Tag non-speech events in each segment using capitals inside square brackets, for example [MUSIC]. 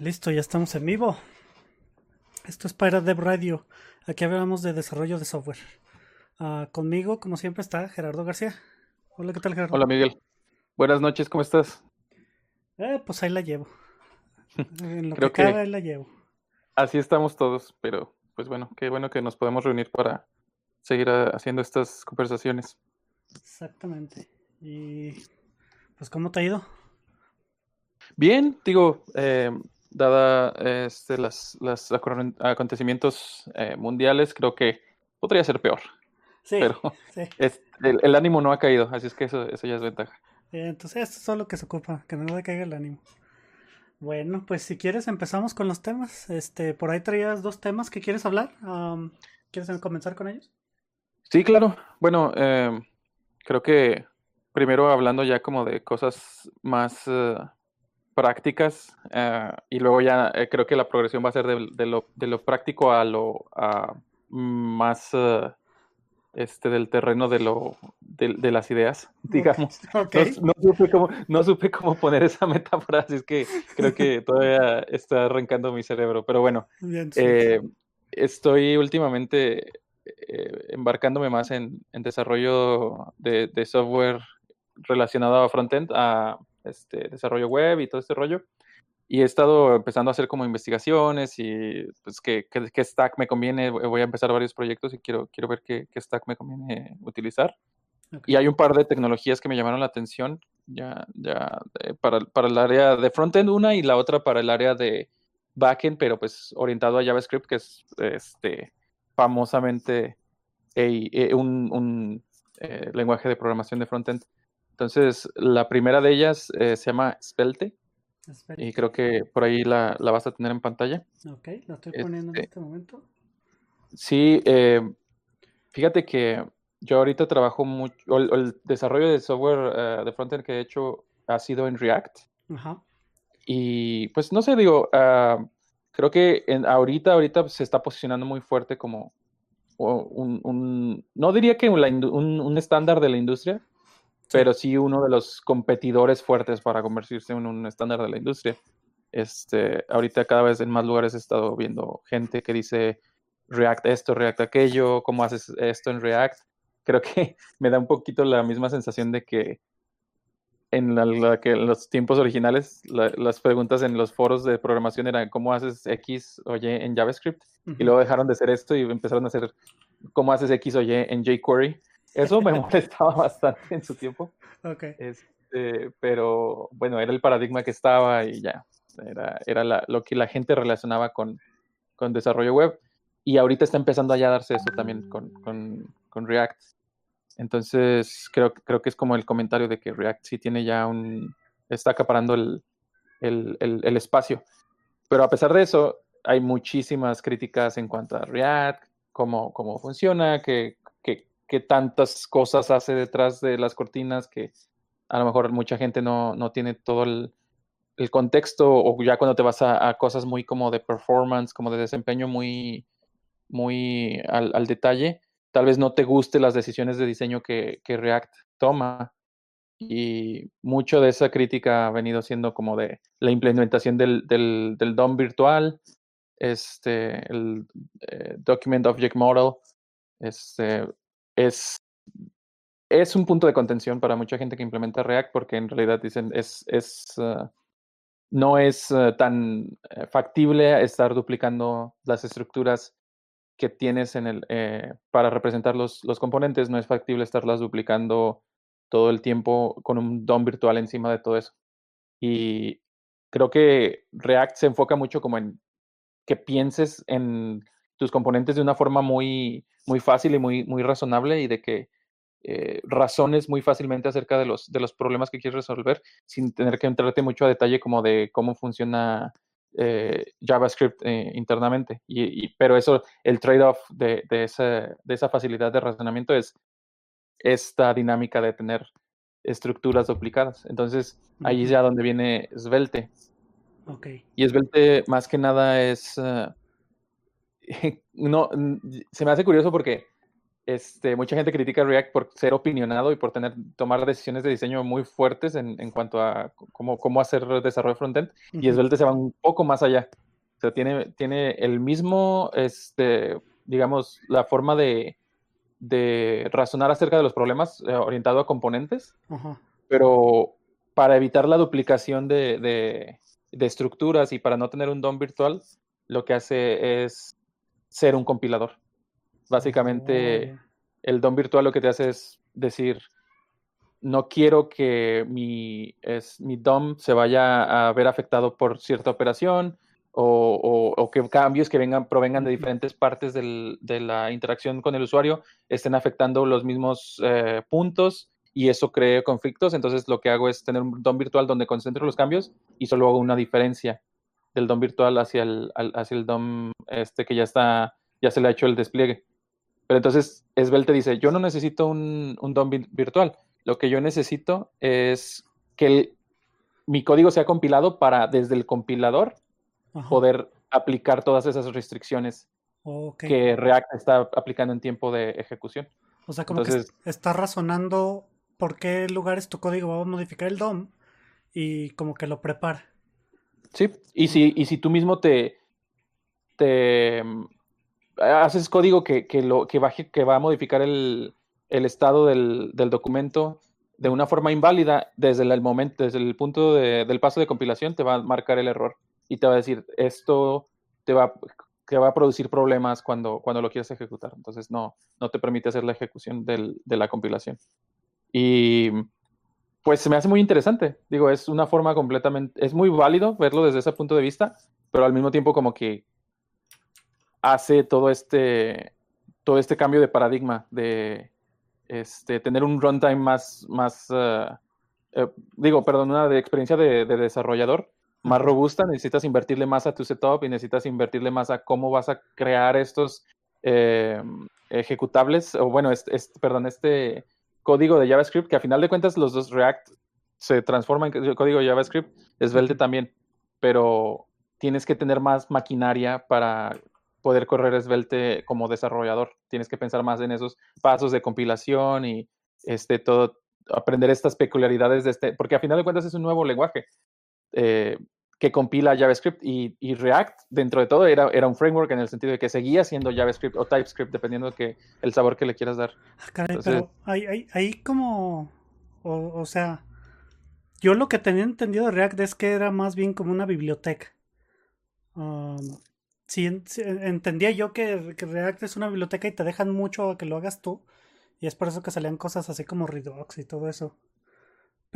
Listo, ya estamos en vivo. Esto es para Dev Radio. Aquí hablamos de desarrollo de software. Ah, conmigo, como siempre, está Gerardo García. Hola, ¿qué tal, Gerardo? Hola, Miguel. Buenas noches, ¿cómo estás? Eh, pues ahí la llevo. [LAUGHS] En lo que cabe, ahí la llevo. Así estamos todos, pero pues bueno, qué bueno que nos podemos reunir para seguir ah, haciendo estas conversaciones. Exactamente. Y pues, ¿cómo te ha ido? Bien, digo, eh, dada este, las, los acontecimientos eh, mundiales, creo que podría ser peor. Sí, pero Es, el, ánimo no ha caído, así es que eso, eso ya es ventaja. entonces, esto es lo que se ocupa, que no le caiga el ánimo. Bueno, pues si quieres empezamos con los temas. Este, por ahí traías dos temas que quieres hablar. ¿Quieres comenzar con ellos? Sí, claro. Bueno, em, creo que primero hablando ya como de cosas más eh, prácticas eh, y luego ya eh, creo que la progresión va a ser de, lo, de lo, práctico a lo más uh, este del terreno de lo de, las ideas digamos. [LAUGHS] No, supe cómo, no supe cómo poner esa [LAUGHS] metáfora así es que creo que todavía está arrancando mi cerebro pero bueno eh, estoy últimamente embarcándome más en, en desarrollo de, de software relacionado a frontend a este, desarrollo web y todo este rollo. Y he estado empezando a hacer como investigaciones y pues qué, qué, stack me conviene. Voy a empezar varios proyectos y quiero, quiero ver qué, qué stack me conviene utilizar. Y hay un par de tecnologías que me llamaron la atención ya, ya eh, para, para, el área de frontend una y la otra para el área de backend, pero pues orientado a JavaScript, que es este, famosamente un, un eh, lenguaje de programación de frontend entonces, la primera de ellas eh, se llama Svelte. Y creo que por ahí la, vas a tener en pantalla. Ok, la estoy poniendo en este, este momento. Sí, eh, fíjate que yo ahorita trabajo mucho, el, desarrollo de software eh, de frontend que he hecho ha sido en React. Ajá. Y pues no sé, digo, ah, creo que en, ahorita, ahorita se está posicionando muy fuerte como un, no diría que un estándar de la industria, pero sí uno de los competidores fuertes para convertirse en un estándar de la industria. Este, ahorita cada vez en más lugares he estado viendo gente que dice React esto, React aquello, cómo haces esto en React. Creo que [LAUGHS] me da un poquito la misma sensación de que en, la, que en los tiempos originales las preguntas en los foros de programación eran cómo haces X o Y en JavaScript y luego dejaron de hacer esto y empezaron a hacer cómo haces X o Y en jQuery eso me [LAUGHS] molestaba bastante en su tiempo. Okay. Este, pero bueno, era el paradigma que estaba y ya. Era, era lo que la gente relacionaba con, con, desarrollo web. Y ahorita está empezando a ya darse eso también con, con, con, React. Entonces, creo, creo que es como el comentario de que React sí tiene ya un. está acaparando el, el, el, el espacio. Pero a pesar de eso, hay muchísimas críticas en cuanto a React, cómo, cómo funciona, que que tantas cosas hace detrás de las cortinas que a lo mejor mucha gente no, no tiene todo el, el, contexto o ya cuando te vas a, cosas muy como de performance, como de desempeño muy, muy al, al, detalle, tal vez no te guste las decisiones de diseño que, que, React toma. Y mucho de esa crítica ha venido siendo como de la implementación del, del, del DOM virtual, este, el eh, Document Object Model, este, es, es un punto de contención para mucha gente que implementa React porque en realidad dicen es, es uh, no es uh, tan eh, factible estar duplicando las estructuras que tienes en el, eh, para representar los, los, componentes, no es factible estarlas duplicando todo el tiempo con un DOM virtual encima de todo eso. Y creo que React se enfoca mucho como en que pienses en tus componentes de una forma muy, muy fácil y muy, muy razonable y de que eh, razones muy fácilmente acerca de los, de los problemas que quieres resolver sin tener que entrarte mucho a detalle como de cómo funciona eh, JavaScript eh, internamente. Y, pero eso, el trade-off de, de, esa, de esa facilidad de razonamiento es esta dinámica de tener estructuras duplicadas. Entonces, ahí es ya donde viene Svelte. Okay. Y Svelte más que nada es... [LAUGHS] no, se me hace curioso porque este, mucha gente critica React por ser opinionado y por tener, tomar decisiones de diseño muy fuertes en, en cuanto a cómo, cómo hacer desarrollo frontend. Uh -huh. Y Svelte se va un poco más allá. O sea, tiene, tiene el mismo, este, digamos, la forma de, de razonar acerca de los problemas eh, orientado a componentes, uh -huh. pero para evitar la duplicación de, de, de, estructuras y para no tener un DOM virtual, lo que hace es ser un compilador. Básicamente, oh. el DOM virtual lo que te hace es decir, no quiero que mi, es, mi DOM se vaya a ver afectado por cierta operación o, o, o que cambios que vengan, provengan de diferentes partes del, de la interacción con el usuario estén afectando los mismos eh, puntos y eso cree conflictos. Entonces lo que hago es tener un DOM virtual donde concentro los cambios y solo hago una diferencia del DOM virtual hacia el, hacia el DOM este que ya está, ya se le ha hecho el despliegue. Pero entonces Svelte dice, yo no necesito un, un DOM virtual, lo que yo necesito es que el, mi código sea compilado para desde el compilador Ajá. poder aplicar todas esas restricciones okay. que React está aplicando en tiempo de ejecución. O sea, como entonces, que está razonando por qué lugares tu código va a modificar el DOM y como que lo prepara. Sí, y si, y si tú mismo te, te haces código que, que, lo, que, va, que va a modificar el, el estado del, del, documento de una forma inválida, desde el momento, desde el punto de, del paso de compilación, te va a marcar el error y te va a decir, esto te va, te va a producir problemas cuando, cuando lo quieras ejecutar. Entonces, no, no te permite hacer la ejecución del, de la compilación. Y pues se me hace muy interesante. Digo, es una forma completamente, es muy válido verlo desde ese punto de vista, pero al mismo tiempo como que hace todo este, todo este cambio de paradigma de este, tener un runtime más, más uh, eh, digo, perdón, una de experiencia de, de, desarrollador más robusta, necesitas invertirle más a tu setup y necesitas invertirle más a cómo vas a crear estos eh, ejecutables, o bueno, este, este, perdón, este código de JavaScript, que a final de cuentas los dos React se transforman en código de JavaScript, Svelte también, pero tienes que tener más maquinaria para poder correr Svelte como desarrollador. Tienes que pensar más en esos pasos de compilación y este, todo, aprender estas peculiaridades de este, porque a final de cuentas es un nuevo lenguaje eh, que compila JavaScript y, y, React, dentro de todo, era, era un framework en el sentido de que seguía siendo JavaScript o TypeScript, dependiendo de que, el sabor que le quieras dar. Ah, caray, Entonces, pero ahí, ahí, ahí como, o, o sea, yo lo que tenía entendido de React es que era más bien como una biblioteca. Um, sí, sí, entendía yo que, que, React es una biblioteca y te dejan mucho a que lo hagas tú. Y es por eso que salían cosas así como Redux y todo eso.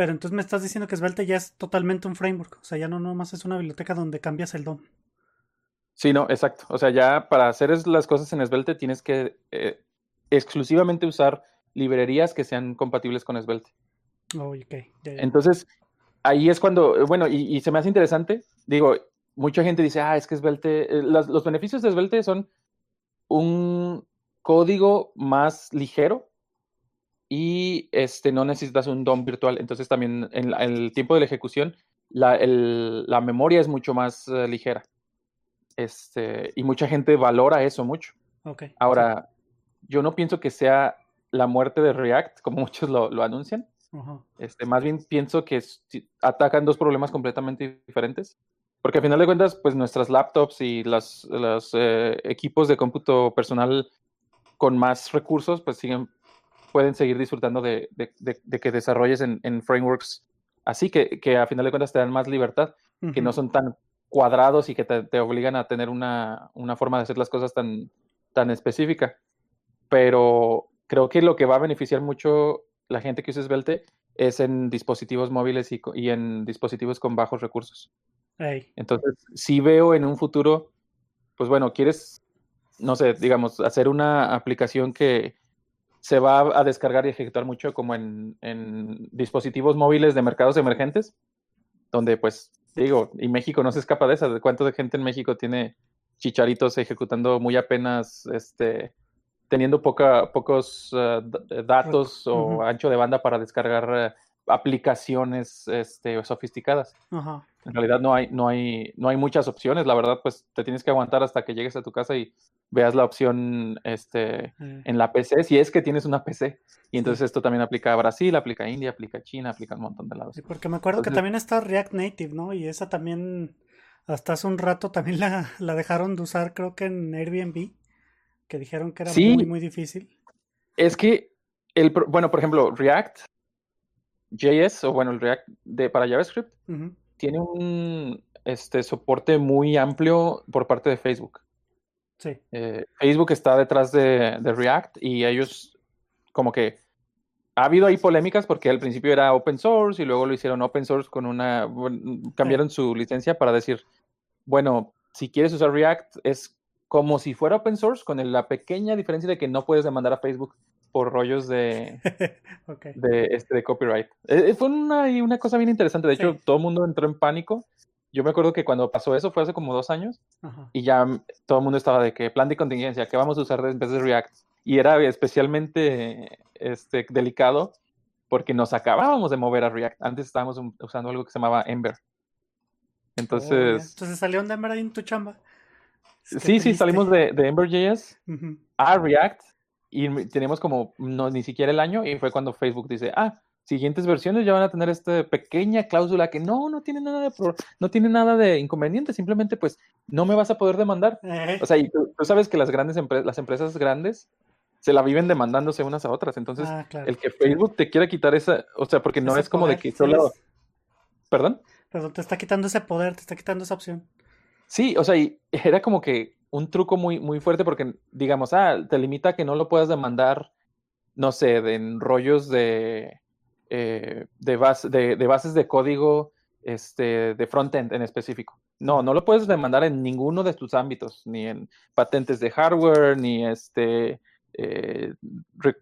Pero entonces me estás diciendo que Svelte ya es totalmente un framework. O sea, ya no nomás es una biblioteca donde cambias el DOM. Sí, no, exacto. O sea, ya para hacer las cosas en Svelte tienes que eh, exclusivamente usar librerías que sean compatibles con Svelte. Oh, okay. Ya, ya. Entonces, ahí es cuando, bueno, y, y, se me hace interesante. Digo, mucha gente dice, ah, es que Svelte, eh, las, los beneficios de Svelte son un código más ligero y este, no necesitas un DOM virtual. Entonces también en, en el tiempo de la ejecución la, el, la memoria es mucho más uh, ligera. Este, y mucha gente valora eso mucho. Okay. Ahora, yo no pienso que sea la muerte de React, como [LAUGHS] muchos lo, lo anuncian. Uh -huh. este, más bien pienso que atacan dos problemas completamente diferentes. Porque al final de cuentas, pues nuestras laptops y las, los eh, equipos de cómputo personal con más recursos, pues siguen pueden seguir disfrutando de, de, de, de que desarrolles en, en, frameworks así, que, que a final de cuentas te dan más libertad, uh -huh. que no son tan cuadrados y que te, te, obligan a tener una, una forma de hacer las cosas tan, tan específica. Pero creo que lo que va a beneficiar mucho la gente que usa Svelte es en dispositivos móviles y, y en dispositivos con bajos recursos. Entonces, si veo en un futuro, pues bueno, quieres, no sé, digamos, hacer una aplicación que se va a descargar y ejecutar mucho como en, en dispositivos móviles de mercados emergentes, donde pues digo, y México no se escapa de esa, de cuánto de gente en México tiene chicharitos ejecutando muy apenas, este, teniendo poca, pocos uh, datos o ancho de banda para descargar uh, aplicaciones este, sofisticadas. En realidad no hay, no, hay, no hay muchas opciones, la verdad, pues te tienes que aguantar hasta que llegues a tu casa y veas la opción este, en la PC, si es que tienes una PC. Y entonces esto también aplica a Brasil, aplica a India, aplica a China, aplica a un montón de lados. Sí, porque me acuerdo que también está React Native, ¿no? Y esa también, hasta hace un rato también la, [LAUGHS] la dejaron de usar, creo que en Airbnb, que dijeron que era muy, muy difícil. Es que, el, bueno, por ejemplo, React JS, o bueno, el React de, para JavaScript, tiene un este, soporte muy amplio por parte de Facebook. Sí. Eh, Facebook está detrás de, React y ellos como que ha habido ahí polémicas porque al principio era open source y luego lo hicieron open source con una cambiaron su licencia para decir, bueno, si quieres usar React es como si fuera open source con la pequeña diferencia de que no puedes demandar a Facebook por rollos de, [LAUGHS] de, este, de copyright. Eh, fue una, una cosa bien interesante. De hecho, todo el mundo entró en pánico yo me acuerdo que cuando pasó eso fue hace como dos años y ya todo el mundo estaba de que plan de contingencia, que vamos a usar en vez de React. Y era especialmente este, delicado porque nos acabábamos de mover a React. Antes estábamos usando algo que se llamaba Ember. Entonces... Entonces salieron de Ember ahí en tu chamba. sí, sí, salimos de, de Ember.js a React y teníamos como no, ni siquiera el año y fue cuando Facebook dice, ah, siguientes versiones ya van a tener esta pequeña cláusula que no, no tiene nada de, no tiene nada de inconveniente, simplemente pues no me vas a poder demandar. O sea, y tú, sabes que las grandes empresas, las empresas grandes se la viven demandándose unas a otras. Entonces, ah, el que Facebook te quiera quitar esa, o sea, porque no es como de que solo... ¿Perdón? Perdón, te está quitando ese poder, te está quitando esa opción. Sí, o sea, y era como que un truco muy, muy fuerte porque, digamos, ah, te limita a que no lo puedas demandar, no sé, de en rollos de eh, de, de, bases de código este, de frontend en específico. No, no lo puedes demandar en ninguno de tus ámbitos, ni en patentes de hardware, ni este, eh,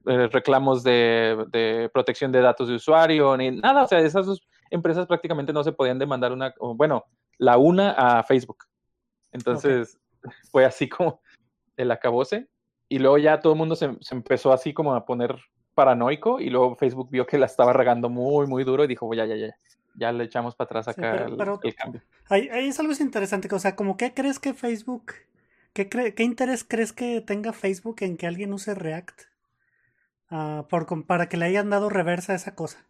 eh, reclamos de, protección de datos de usuario, ni nada. O sea, esas dos empresas prácticamente no se podían demandar una, bueno, la una a Facebook. Entonces, fue así como el acabose. Y luego ya todo el mundo se, empezó así como a poner paranoico y luego Facebook vio que la estaba regando muy, muy duro y dijo, ya, ya, ya, ya le echamos para atrás acá el, cambio. Ahí, es algo interesante, o sea, como qué crees que Facebook, qué, qué interés crees que tenga Facebook en que alguien use React uh, por, para que le hayan dado reversa a esa cosa?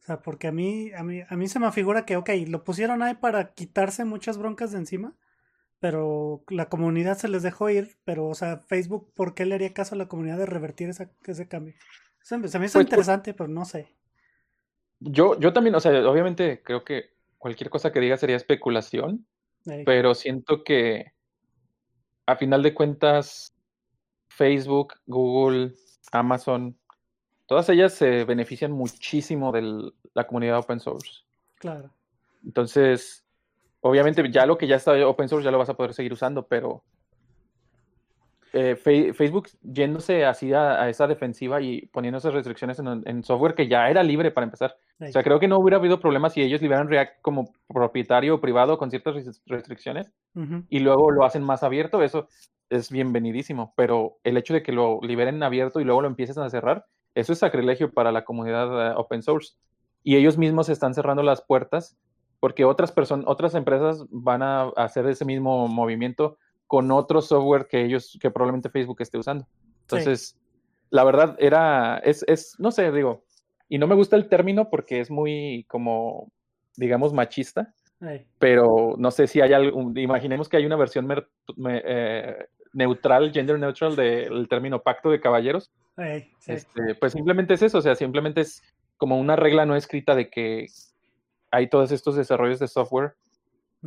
O sea, porque a mí, a mí, a mí se me figura que, ok, lo pusieron ahí para quitarse muchas broncas de encima pero la comunidad se les dejó ir, pero, o sea, Facebook, ¿por qué le haría caso a la comunidad de revertir ese cambio? Se, me hizo pues, pues interesante, pero no sé. Yo, yo también, o sea, obviamente creo que cualquier cosa que diga sería especulación, pero siento que a final de cuentas, Facebook, Google, Amazon, todas ellas se benefician muchísimo de la comunidad open source. Claro. Entonces, obviamente ya lo que ya está open source ya lo vas a poder seguir usando, pero eh, Facebook yéndose así a, esa defensiva y poniendo esas restricciones en, software que ya era libre para empezar. O sea, creo que no hubiera habido problemas si ellos liberan React como propietario o privado con ciertas restricciones y luego lo hacen más abierto, eso es bienvenidísimo, pero el hecho de que lo liberen abierto y luego lo empieces a cerrar, eso es sacrilegio para la comunidad eh, open source. Y ellos mismos están cerrando las puertas porque otras personas, otras empresas van a hacer ese mismo movimiento con otro software que ellos, que probablemente Facebook esté usando. Entonces, la verdad era, es, es, no sé, digo, y no me gusta el término porque es muy como, digamos, machista, pero no sé si hay algún, imaginemos que hay una versión eh, neutral, gender neutral del término pacto de caballeros. Este, pues simplemente es eso, o sea, simplemente es como una regla no escrita de que hay todos estos desarrollos de software,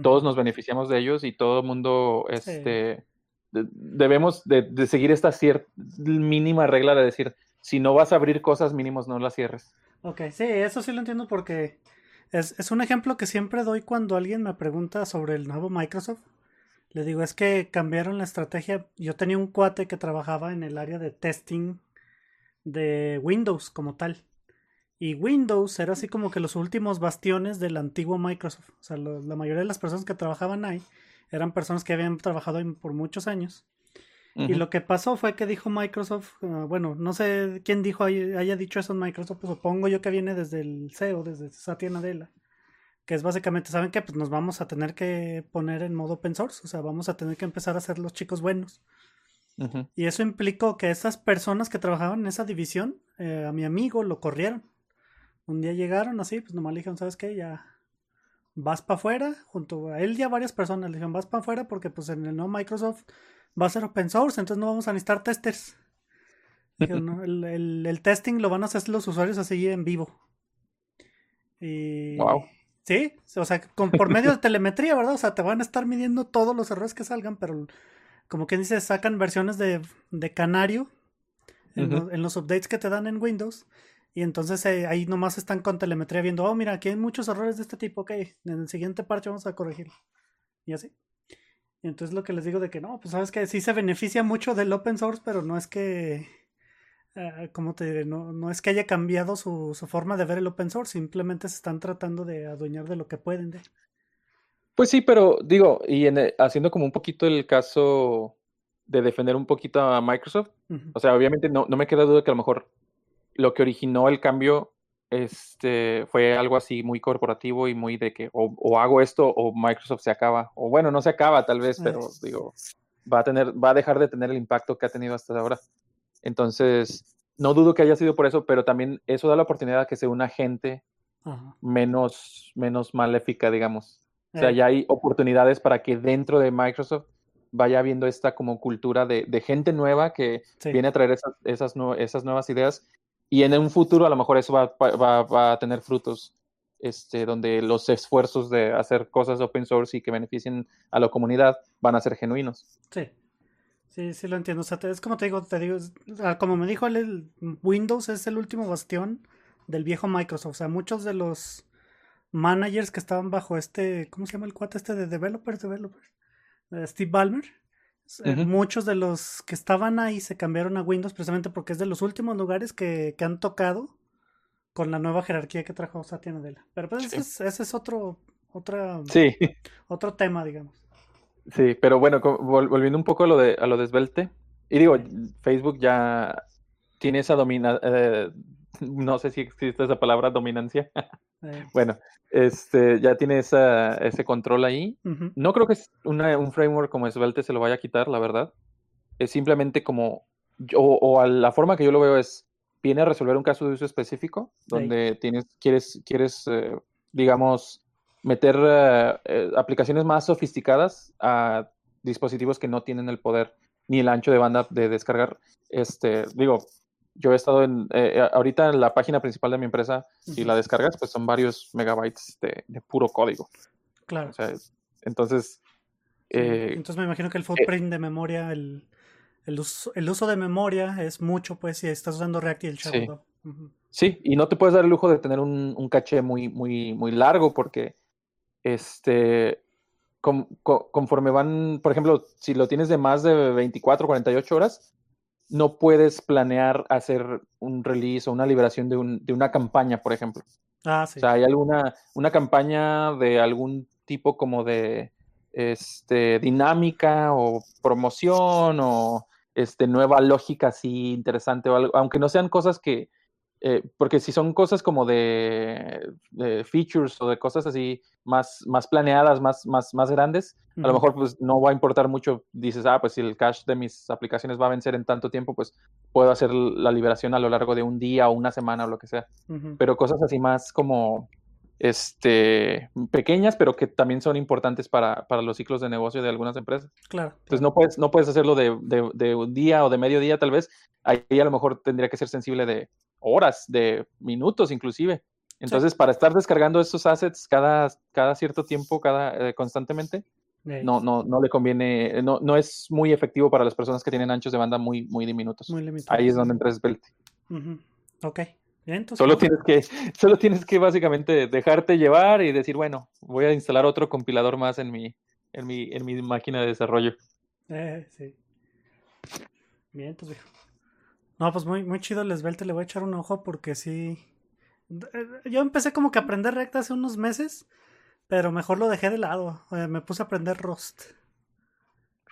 todos nos beneficiamos de ellos y todo el mundo este, debemos de, seguir esta cierta mínima regla de decir, si no vas a abrir cosas mínimos, no las cierres. Ok, sí, eso sí lo entiendo porque es, es un ejemplo que siempre doy cuando alguien me pregunta sobre el nuevo Microsoft. Le digo, es que cambiaron la estrategia. Yo tenía un cuate que trabajaba en el área de testing de Windows como tal. Y Windows era así como que los últimos bastiones del antiguo Microsoft. O sea, la mayoría de las personas que trabajaban ahí eran personas que habían trabajado ahí por muchos años. Y lo que pasó fue que dijo Microsoft, ah, bueno, no sé quién dijo haya dicho eso en Microsoft, pues supongo yo que viene desde el CEO, desde Satya Nadella, que es básicamente, ¿saben qué? Pues nos vamos a tener que poner en modo open source, o sea, vamos a tener que empezar a ser los chicos buenos. Y eso implicó que esas personas que trabajaban en esa división, eh, a mi amigo lo corrieron. Un día llegaron así, pues nomás le dijeron, ¿sabes qué? Ya vas para afuera, junto a él y a varias personas le dijeron, vas para afuera porque pues en el nuevo Microsoft va a ser open source, entonces no vamos a necesitar testers. [LAUGHS] el, testing lo van a hacer los usuarios así en vivo. Y... Wow. Sí, o sea, con, por medio de telemetría, ¿verdad? O sea, te van a estar midiendo todos los errores que salgan, pero como que dice, sacan versiones de, canario en, los updates que te dan en Windows. Y entonces eh, ahí nomás están con telemetría viendo, oh, mira, aquí hay muchos errores de este tipo, ok, en el siguiente parche vamos a corregir. Y así. Y entonces lo que les digo de que no, pues sabes que sí se beneficia mucho del open source, pero no es que, uh, ¿cómo te diré? No, no es que haya cambiado su, su, forma de ver el open source, simplemente se están tratando de adueñar de lo que pueden. De. Pues sí, pero digo, y en haciendo como un poquito el caso de defender un poquito a Microsoft, o sea, obviamente no, no me queda duda que a lo mejor lo que originó el cambio este, fue algo así muy corporativo y muy de que o, hago esto o Microsoft se acaba. O bueno, no se acaba tal vez, pero digo, va a, tener, va a dejar de tener el impacto que ha tenido hasta ahora. Entonces, no dudo que haya sido por eso, pero también eso da la oportunidad a que sea una gente menos, menos maléfica, digamos. O sea, eh. ya hay oportunidades para que dentro de Microsoft vaya habiendo esta como cultura de, gente nueva que viene a traer esas, esas, esas nuevas ideas y en un futuro a lo mejor eso va, va, a tener frutos, este, donde los esfuerzos de hacer cosas open source y que beneficien a la comunidad van a ser genuinos. Sí, sí, sí lo entiendo. O sea, es como te digo, te digo, como me dijo el Windows es el último bastión del viejo Microsoft. O sea, muchos de los managers que estaban bajo este, ¿cómo se llama el cuate este de developers, developers? Steve Ballmer muchos de los que estaban ahí se cambiaron a Windows precisamente porque es de los últimos lugares que, han tocado con la nueva jerarquía que trajo Satya Nadella. Pero pues ese, es, otro, otra, otro tema, digamos. Sí, pero bueno, volviendo un poco a lo de, a lo de Svelte, y digo, Facebook ya tiene esa domina, eh, no sé si existe esa palabra, dominancia. [LAUGHS] Eh. bueno, este, ya tiene esa, ese control ahí. No creo que un framework como Svelte se lo vaya a quitar, la verdad. Es simplemente como, o, o la forma que yo lo veo es, viene a resolver un caso de uso específico, donde tienes, quieres, quieres eh, digamos, meter eh, aplicaciones más sofisticadas a dispositivos que no tienen el poder ni el ancho de banda de descargar. Este, digo, yo he estado en, eh, eh, ahorita en la página principal de mi empresa, si la descargas, pues son varios megabytes de, puro código. Claro. entonces... Eh, entonces me imagino que el footprint de memoria, el, el, uso, el, uso, de memoria es mucho, pues, si estás usando React y el Shadow. Sí. y no te puedes dar el lujo de tener un, un caché muy, muy, muy largo porque, este, conforme van, por ejemplo, si lo tienes de más de 24, 48 horas, no puedes planear hacer un release o una liberación de, un, de una campaña, por ejemplo. Ah, sí. O sea, hay alguna, una campaña de algún tipo como de este, dinámica o promoción o este, nueva lógica así interesante o algo, aunque no sean cosas que, eh, porque si son cosas como de, features o de cosas así más, más planeadas, más, más, más grandes, a lo mejor pues no va a importar mucho, dices, ah, pues si el cache de mis aplicaciones va a vencer en tanto tiempo, pues puedo hacer la liberación a lo largo de un día o una semana o lo que sea. Pero cosas así más como este, pequeñas, pero que también son importantes para, para, los ciclos de negocio de algunas empresas. Claro. Entonces no puedes, no puedes hacerlo de, de, de, un día o de medio día, tal vez. Ahí a lo mejor tendría que ser sensible de, horas, de minutos inclusive. Entonces, para estar descargando estos assets cada, cada cierto tiempo, cada, eh, constantemente, no, no, no le conviene, no, no es muy efectivo para las personas que tienen anchos de banda muy, muy diminutos. Muy Ahí es donde entra Svelte. Ok. solo, tienes que, [LAUGHS] solo tienes que básicamente dejarte llevar y decir, bueno, voy a instalar otro compilador más en mi, en mi, en mi máquina de desarrollo. Eh, sí. Bien, entonces, No, pues muy, muy chido el Svelte, le voy a echar un ojo porque sí. Eh, yo empecé como que a aprender React hace unos meses, pero mejor lo dejé de lado. Eh, me puse a aprender Rust.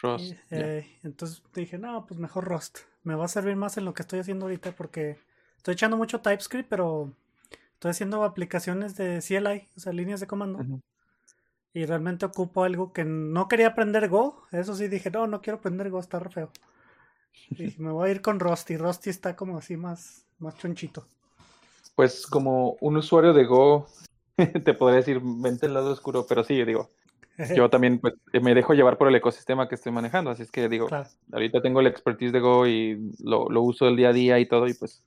Rust. Entonces dije, no, pues mejor Rust. Me va a servir más en lo que estoy haciendo ahorita porque estoy echando mucho TypeScript, pero estoy haciendo aplicaciones de CLI, o sea, líneas de comando. Y realmente ocupo algo que no quería aprender Go. Eso sí dije, no, no quiero aprender Go, está re feo. Y me voy a ir con Rusty. Rusty está como así más, más chonchito. Pues como un usuario de Go, [LAUGHS] te podría decir, vente el lado oscuro, pero sí, digo, [LAUGHS] yo también pues, me dejo llevar por el ecosistema que estoy manejando, así es que digo, ahorita tengo el expertise de Go y lo, lo, uso el día a día y todo, y pues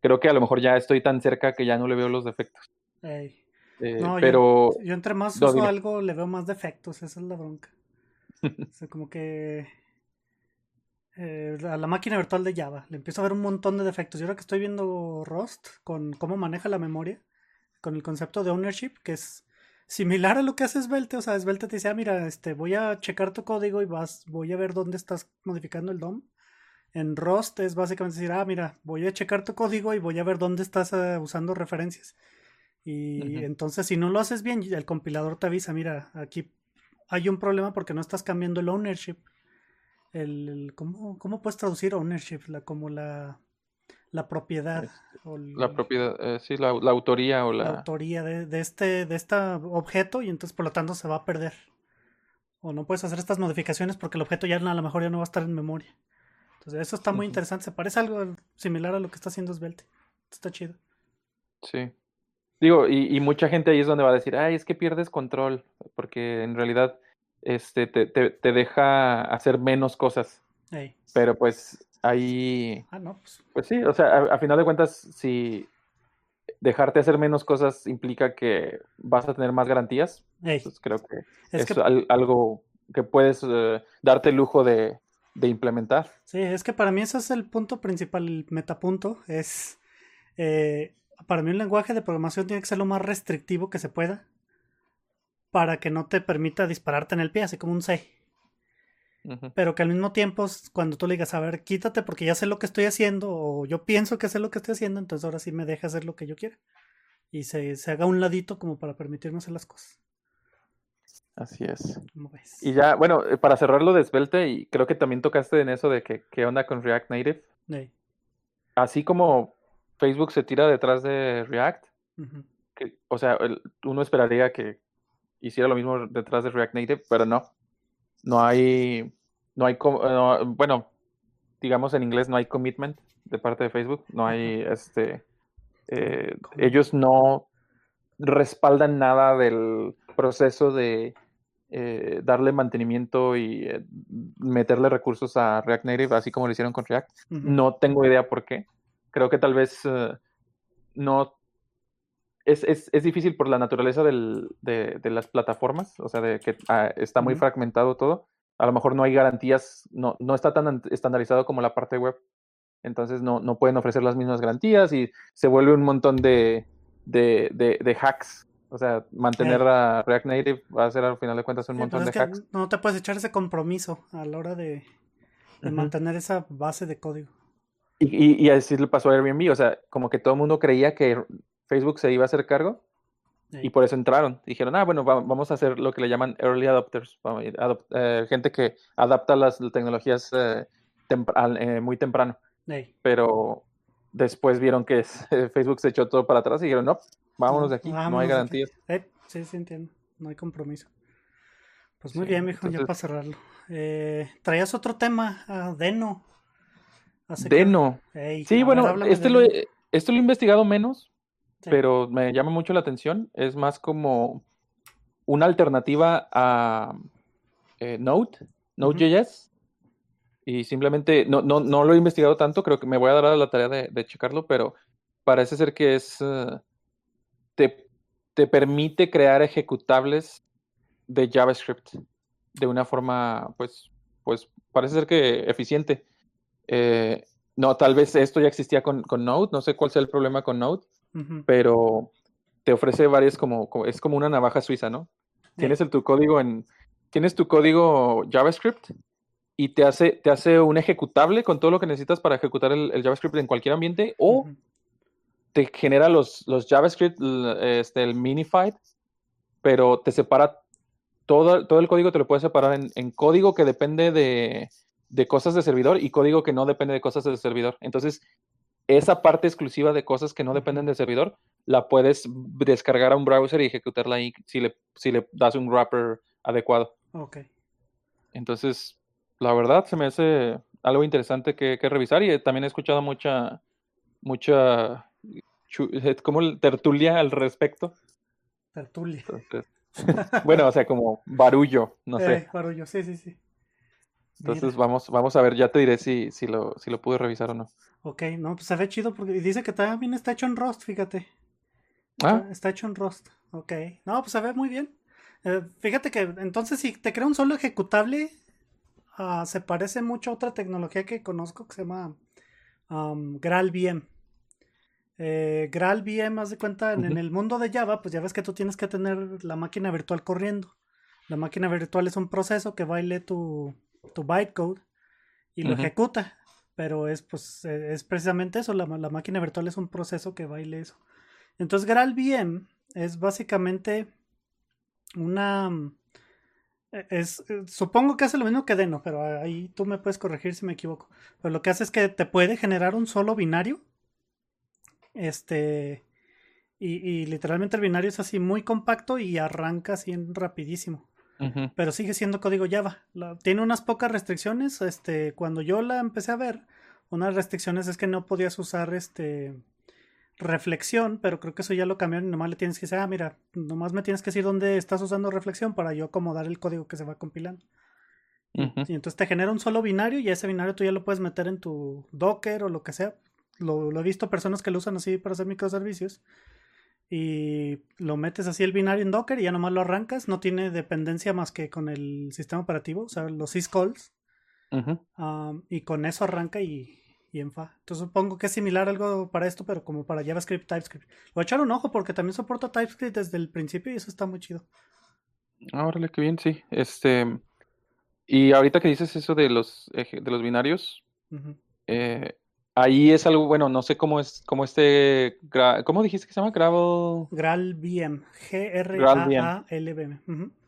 creo que a lo mejor ya estoy tan cerca que ya no le veo los defectos. Eh, no, pero... Yo, entre más uso algo le veo más defectos, esa es la bronca. [LAUGHS] o sea, como que eh, a la máquina virtual de Java le empiezo a ver un montón de defectos. Y ahora que estoy viendo Rust con cómo maneja la memoria, con el concepto de ownership, que es similar a lo que hace Svelte, o sea, Svelte te dice, ah, mira, este, voy a checar tu código y vas, voy a ver dónde estás modificando el DOM. En Rust es básicamente decir, ah, mira, voy a checar tu código y voy a ver dónde estás eh, usando referencias. Y entonces si no lo haces bien, el compilador te avisa, mira, aquí hay un problema porque no estás cambiando el ownership. El, ¿cómo, ¿cómo, puedes traducir ownership? La, como la, la propiedad. la propiedad, eh, sí, la, autoría o la... La autoría de, de, este, de este objeto y entonces por lo tanto se va a perder. O no puedes hacer estas modificaciones porque el objeto ya a lo mejor ya no va a estar en memoria. Entonces eso está muy interesante. Se parece algo similar a lo que está haciendo Svelte. Está chido. Sí. Digo, y, mucha gente ahí es donde va a decir, ay, es que pierdes control, porque en realidad este, te, te, deja hacer menos cosas. Pero pues ahí... Ah, no, pues. pues sí, o sea, a, final de cuentas, si dejarte hacer menos cosas implica que vas a tener más garantías, pues creo que es, algo que puedes eh, darte el lujo de, de, implementar. Sí, es que para mí ese es el punto principal, el metapunto, es... Eh, para mí un lenguaje de programación tiene que ser lo más restrictivo que se pueda para que no te permita dispararte en el pie, así como un C. Pero que al mismo tiempo, cuando tú le digas, a ver, quítate porque ya sé lo que estoy haciendo, o yo pienso que sé lo que estoy haciendo, entonces ahora sí me deja hacer lo que yo quiera. Y se, se haga un ladito como para permitirme hacer las cosas. Así es. Y ya, bueno, eh, para cerrarlo de Svelte, y creo que también tocaste en eso de que qué onda con React Native. Así como Facebook se tira detrás de React. o sea, uno esperaría que hiciera lo mismo detrás de React Native, pero no. No hay, no hay, bueno, digamos en inglés no hay commitment de parte de Facebook. No hay, este, eh, ellos no respaldan nada del proceso de eh, darle mantenimiento y eh, meterle recursos a React Native, así como lo hicieron con React. No tengo idea por qué creo que tal vez no... Es, es, es, difícil por la naturaleza del, de, de, las plataformas, o sea, de que ah, está muy fragmentado todo. A lo mejor no hay garantías, no, no está tan estandarizado como la parte web. Entonces no, no pueden ofrecer las mismas garantías y se vuelve un montón de, de, de hacks o sea, mantener a React Native va a ser al final de cuentas un montón de hacks. No te puedes echar ese compromiso a la hora de, de mantener esa base de código. Y, y, así le pasó a Airbnb, o sea, como que todo el mundo creía que Facebook se iba a hacer cargo y por eso entraron. Dijeron, ah, bueno, vamos a hacer lo que le llaman early adopters, eh, gente que adapta las tecnologías eh, eh, muy temprano. Pero después vieron que [LAUGHS] Facebook se echó todo para atrás y dijeron, no, vámonos de aquí, no hay garantías. sí, sí, entiendo, no hay compromiso. Pues muy bien, mijo, ya para cerrarlo. traías otro tema, uh, Deno. Deno. sí, bueno, este lo, he, este lo he investigado menos, pero me llama mucho la atención. Es más como una alternativa a eh, Node, Node.js. Y simplemente, no, no, no, lo he investigado tanto, creo que me voy a dar a la tarea de, checarlo, pero parece ser que es... Eh, te, te permite crear ejecutables de JavaScript. de una forma, pues, pues parece ser que eficiente. Eh, no, tal vez esto ya existía con, con, Node, no sé cuál sea el problema con Node, pero te ofrece varias como, es como una navaja suiza, ¿no? Tienes el, tu código en, tienes tu código JavaScript y te hace, te hace un ejecutable con todo lo que necesitas para ejecutar el, JavaScript en cualquier ambiente o te genera los, los JavaScript, este, el minified, pero te separa todo, todo el código, te lo puedes separar en, en código que depende de, de cosas de servidor y código que no depende de cosas del servidor. Entonces, esa parte exclusiva de cosas que no dependen del servidor, la puedes descargar a un browser y ejecutarla ahí si le, si le das un wrapper adecuado. Ok. Entonces, la verdad se me hace algo interesante que, revisar y también he escuchado mucha, mucha, como tertulia al respecto. Tertulia. bueno, o sea, como barullo, no [LAUGHS] sé. Eh, barullo, sí, sí, sí. Entonces vamos, vamos a ver, ya te diré si, si, lo, si lo pude revisar o no. Ok, no, pues se ve chido porque dice que también está hecho en Rust, fíjate. Ah. Está hecho en Rust. Ok. No, pues se ve muy bien. Eh, fíjate que entonces si te crea un solo ejecutable, ah, se parece mucho a otra tecnología que conozco que se llama um, GraalVM. Eh, GraalVM, haz de cuenta, en, el mundo de Java, pues ya ves que tú tienes que tener la máquina virtual corriendo. La máquina virtual es un proceso que baile tu, tu bytecode y lo ejecuta. Pero es, pues, e, es precisamente eso, la, máquina virtual es un proceso que baile eso. Entonces GraalVM es básicamente una... E, es, e, supongo que hace lo mismo que Deno, pero ahí tú me puedes corregir si me equivoco. Pero lo que hace es que te puede generar un solo binario. Este. Y, y literalmente el binario es así muy compacto y arranca así rapidísimo pero sigue siendo código Java. tiene unas pocas restricciones. Este, cuando yo la empecé a ver, unas restricciones es que no podías usar este reflexión, pero creo que eso ya lo cambiaron y nomás le tienes que decir, ah, mira, nomás me tienes que decir dónde estás usando reflexión para yo acomodar el código que se va compilando. Y entonces te genera un solo binario y ese binario tú ya lo puedes meter en tu Docker o lo que sea. Lo, lo he visto personas que lo usan así para hacer microservicios y lo metes así el binario en Docker y ya nomás lo arrancas. No tiene dependencia más que con el sistema operativo, o sea, los syscalls. y con eso arranca y, y enfa. Entonces supongo que es similar algo para esto, pero como para JavaScript, TypeScript. Voy a echar un ojo porque también soporta TypeScript desde el principio y eso está muy chido. Ah, órale, qué bien, sí. Este. Y ahorita que dices eso de los, de los binarios, eh, Ahí es algo, bueno, no sé cómo es, cómo este, ¿cómo dijiste que se llama? Gravel. GraalVM, G-R-A-A-L-V-M.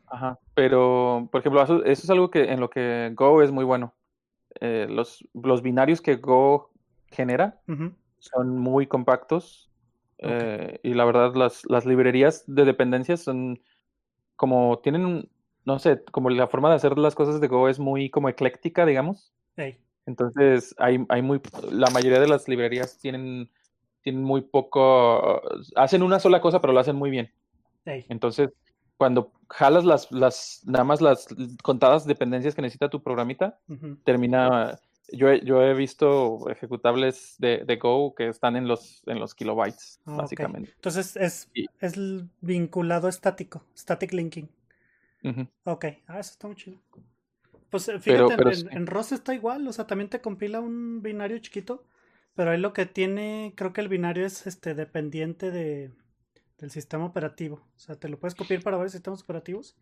Ajá, pero, por ejemplo, eso, es algo que en lo que Go es muy bueno. Eh, los, los binarios que Go genera son muy compactos eh, y la verdad las, las librerías de dependencias son como tienen, no sé, como la forma de hacer las cosas de Go es muy como ecléctica, digamos. Entonces, hay, hay muy, la mayoría de las librerías tienen, tienen muy poco, hacen una sola cosa, pero lo hacen muy bien. Entonces, cuando jalas las, las, nada más las contadas dependencias que necesita tu programita, termina, yo he, yo he visto ejecutables de, de, Go que están en los, en los kilobytes, ah, básicamente. Entonces, es, es vinculado estático, static linking. Ok, ah, eso está muy chido. Pues eh, fíjate, en, en, está igual, o sea, también te compila un binario chiquito, pero ahí lo que tiene, creo que el binario es este dependiente de, del sistema operativo. O sea, te lo puedes copiar para varios sistemas operativos,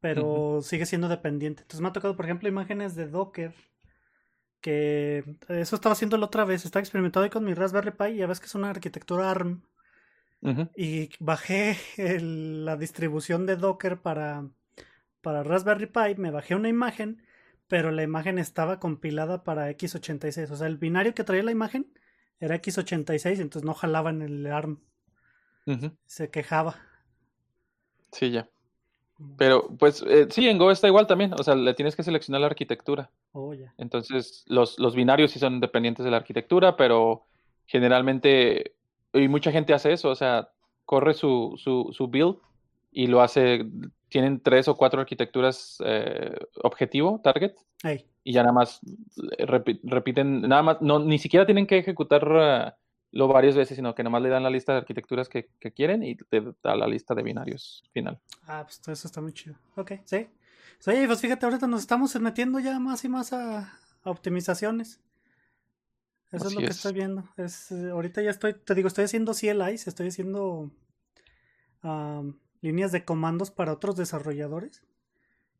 pero sigue siendo dependiente. Entonces me ha tocado, por ejemplo, imágenes de Docker, que eso estaba haciendo la otra vez, estaba experimentando ahí con mi Raspberry Pi, y ya ves que es una arquitectura ARM. Y bajé la distribución de Docker para para Raspberry Pi, me bajé una imagen, pero la imagen estaba compilada para x86. O sea, el binario que traía la imagen era x86, entonces no jalaba en el ARM. Se quejaba. Sí, ya. Pero, pues, eh, sí, en Go está igual también. O sea, le tienes que seleccionar la arquitectura. Oh, ya. Entonces, los, los binarios sí son dependientes de la arquitectura, pero generalmente, y mucha gente hace eso, o sea, corre su, su, su build y lo hace tienen tres o cuatro arquitecturas eh, objetivo, target, y ya nada más eh, repiten, nada más, no, ni siquiera tienen que ejecutarlo uh, varias veces, sino que nada más le dan la lista de arquitecturas que, quieren y te da la lista de binarios final. Ah, pues eso está muy chido. Ok, sí. Sí, pues fíjate, ahorita nos estamos metiendo ya más y más a, optimizaciones. Eso es lo que estoy viendo. Es, eh, ahorita ya estoy, te digo, estoy haciendo CLIs, estoy haciendo líneas de comandos para otros desarrolladores.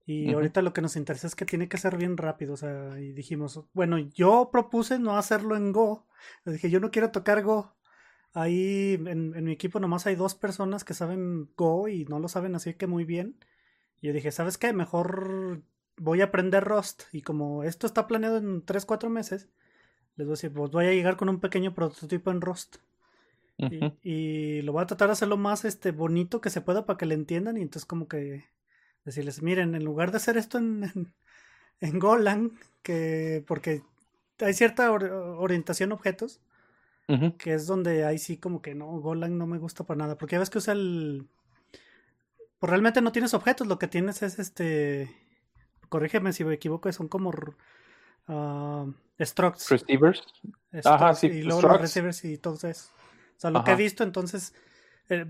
Y ahorita lo que nos interesa es que tiene que ser bien rápido. O sea, y dijimos, bueno, yo propuse no hacerlo en Go. Le dije, yo no quiero tocar Go. Ahí en, en, mi equipo nomás hay dos personas que saben Go y no lo saben así que muy bien. Y yo dije, ¿sabes qué? Mejor voy a aprender Rust. Y como esto está planeado en 3, 4 meses, les voy a decir, pues voy a llegar con un pequeño prototipo en Rust. Y, lo voy a tratar de hacerlo más este bonito que se pueda para que le entiendan. Y entonces como que decirles, miren, en lugar de hacer esto en, en, Golang, que porque hay cierta orientación objetos, que es donde ahí sí como que no, Golang no me gusta para nada, porque ya ves que usa el... Pues realmente no tienes objetos, lo que tienes es este... Corrígeme si me equivoco, son como uh, structs. Receivers. Ajá, sí. Y luego los receivers y todo eso. O sea, lo que he visto, entonces eh,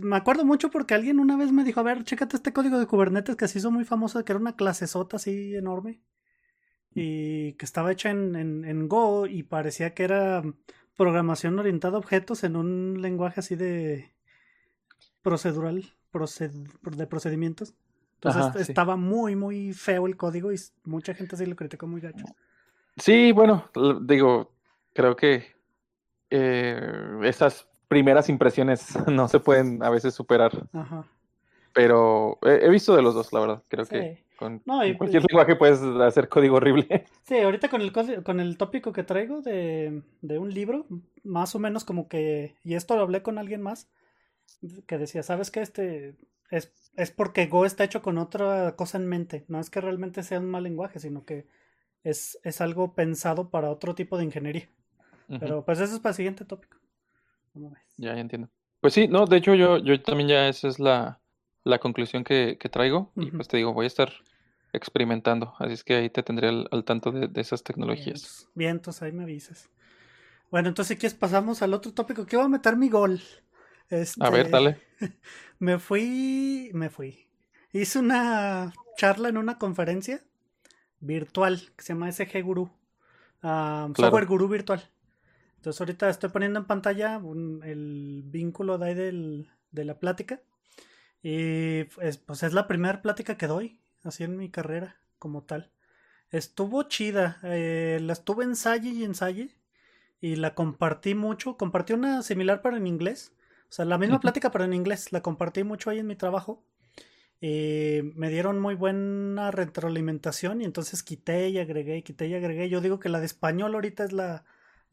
me acuerdo mucho porque alguien una vez me dijo, a ver, chécate este código de Kubernetes que se hizo muy famoso, que era una clase sota así enorme. Y que estaba hecha en, en, Go y parecía que era programación orientada a objetos en un lenguaje así de procedural, de procedimientos. Entonces estaba muy, muy feo el código y mucha gente sí lo criticó muy gacho. Sí, bueno, digo, creo que eh, esas primeras impresiones [LAUGHS] no se pueden a veces superar. Ajá. Pero he, visto de los dos, la verdad. Creo que con, cualquier lenguaje puedes hacer código horrible. Sí, ahorita con el, con el tópico que traigo de, de un libro, más o menos como que, y esto lo hablé con alguien más, que decía, ¿sabes qué? Este es, es porque Go está hecho con otra cosa en mente. No es que realmente sea un mal lenguaje, sino que es, es algo pensado para otro tipo de ingeniería. Pero pues eso es para el siguiente tópico. Ya, ya entiendo. Pues sí, no, de hecho yo, yo también ya esa es la, la conclusión que, que traigo. Y pues te digo, voy a estar experimentando. Así es que ahí te tendré al, tanto de, de, esas tecnologías. Bien, entonces ahí me avisas. Bueno, entonces quieres pasamos al otro tópico. ¿Qué voy a meter mi gol? a ver, dale. Este, [LAUGHS] me fui, me fui. Hice una charla en una conferencia virtual que se llama SG Guru. Ah, software Guru virtual. Entonces ahorita estoy poniendo en pantalla el vínculo de, ahí del, de la plática. Y pues es la primera plática que doy, así en mi carrera, como tal. Estuvo chida, eh, la estuve ensaye y ensaye. Y la compartí mucho. Compartí una similar para en inglés. O sea, la misma plática pero en inglés. La compartí mucho ahí en mi trabajo. Y me dieron muy buena retroalimentación y entonces quité y agregué, quité y agregué. Yo digo que la de español ahorita es la,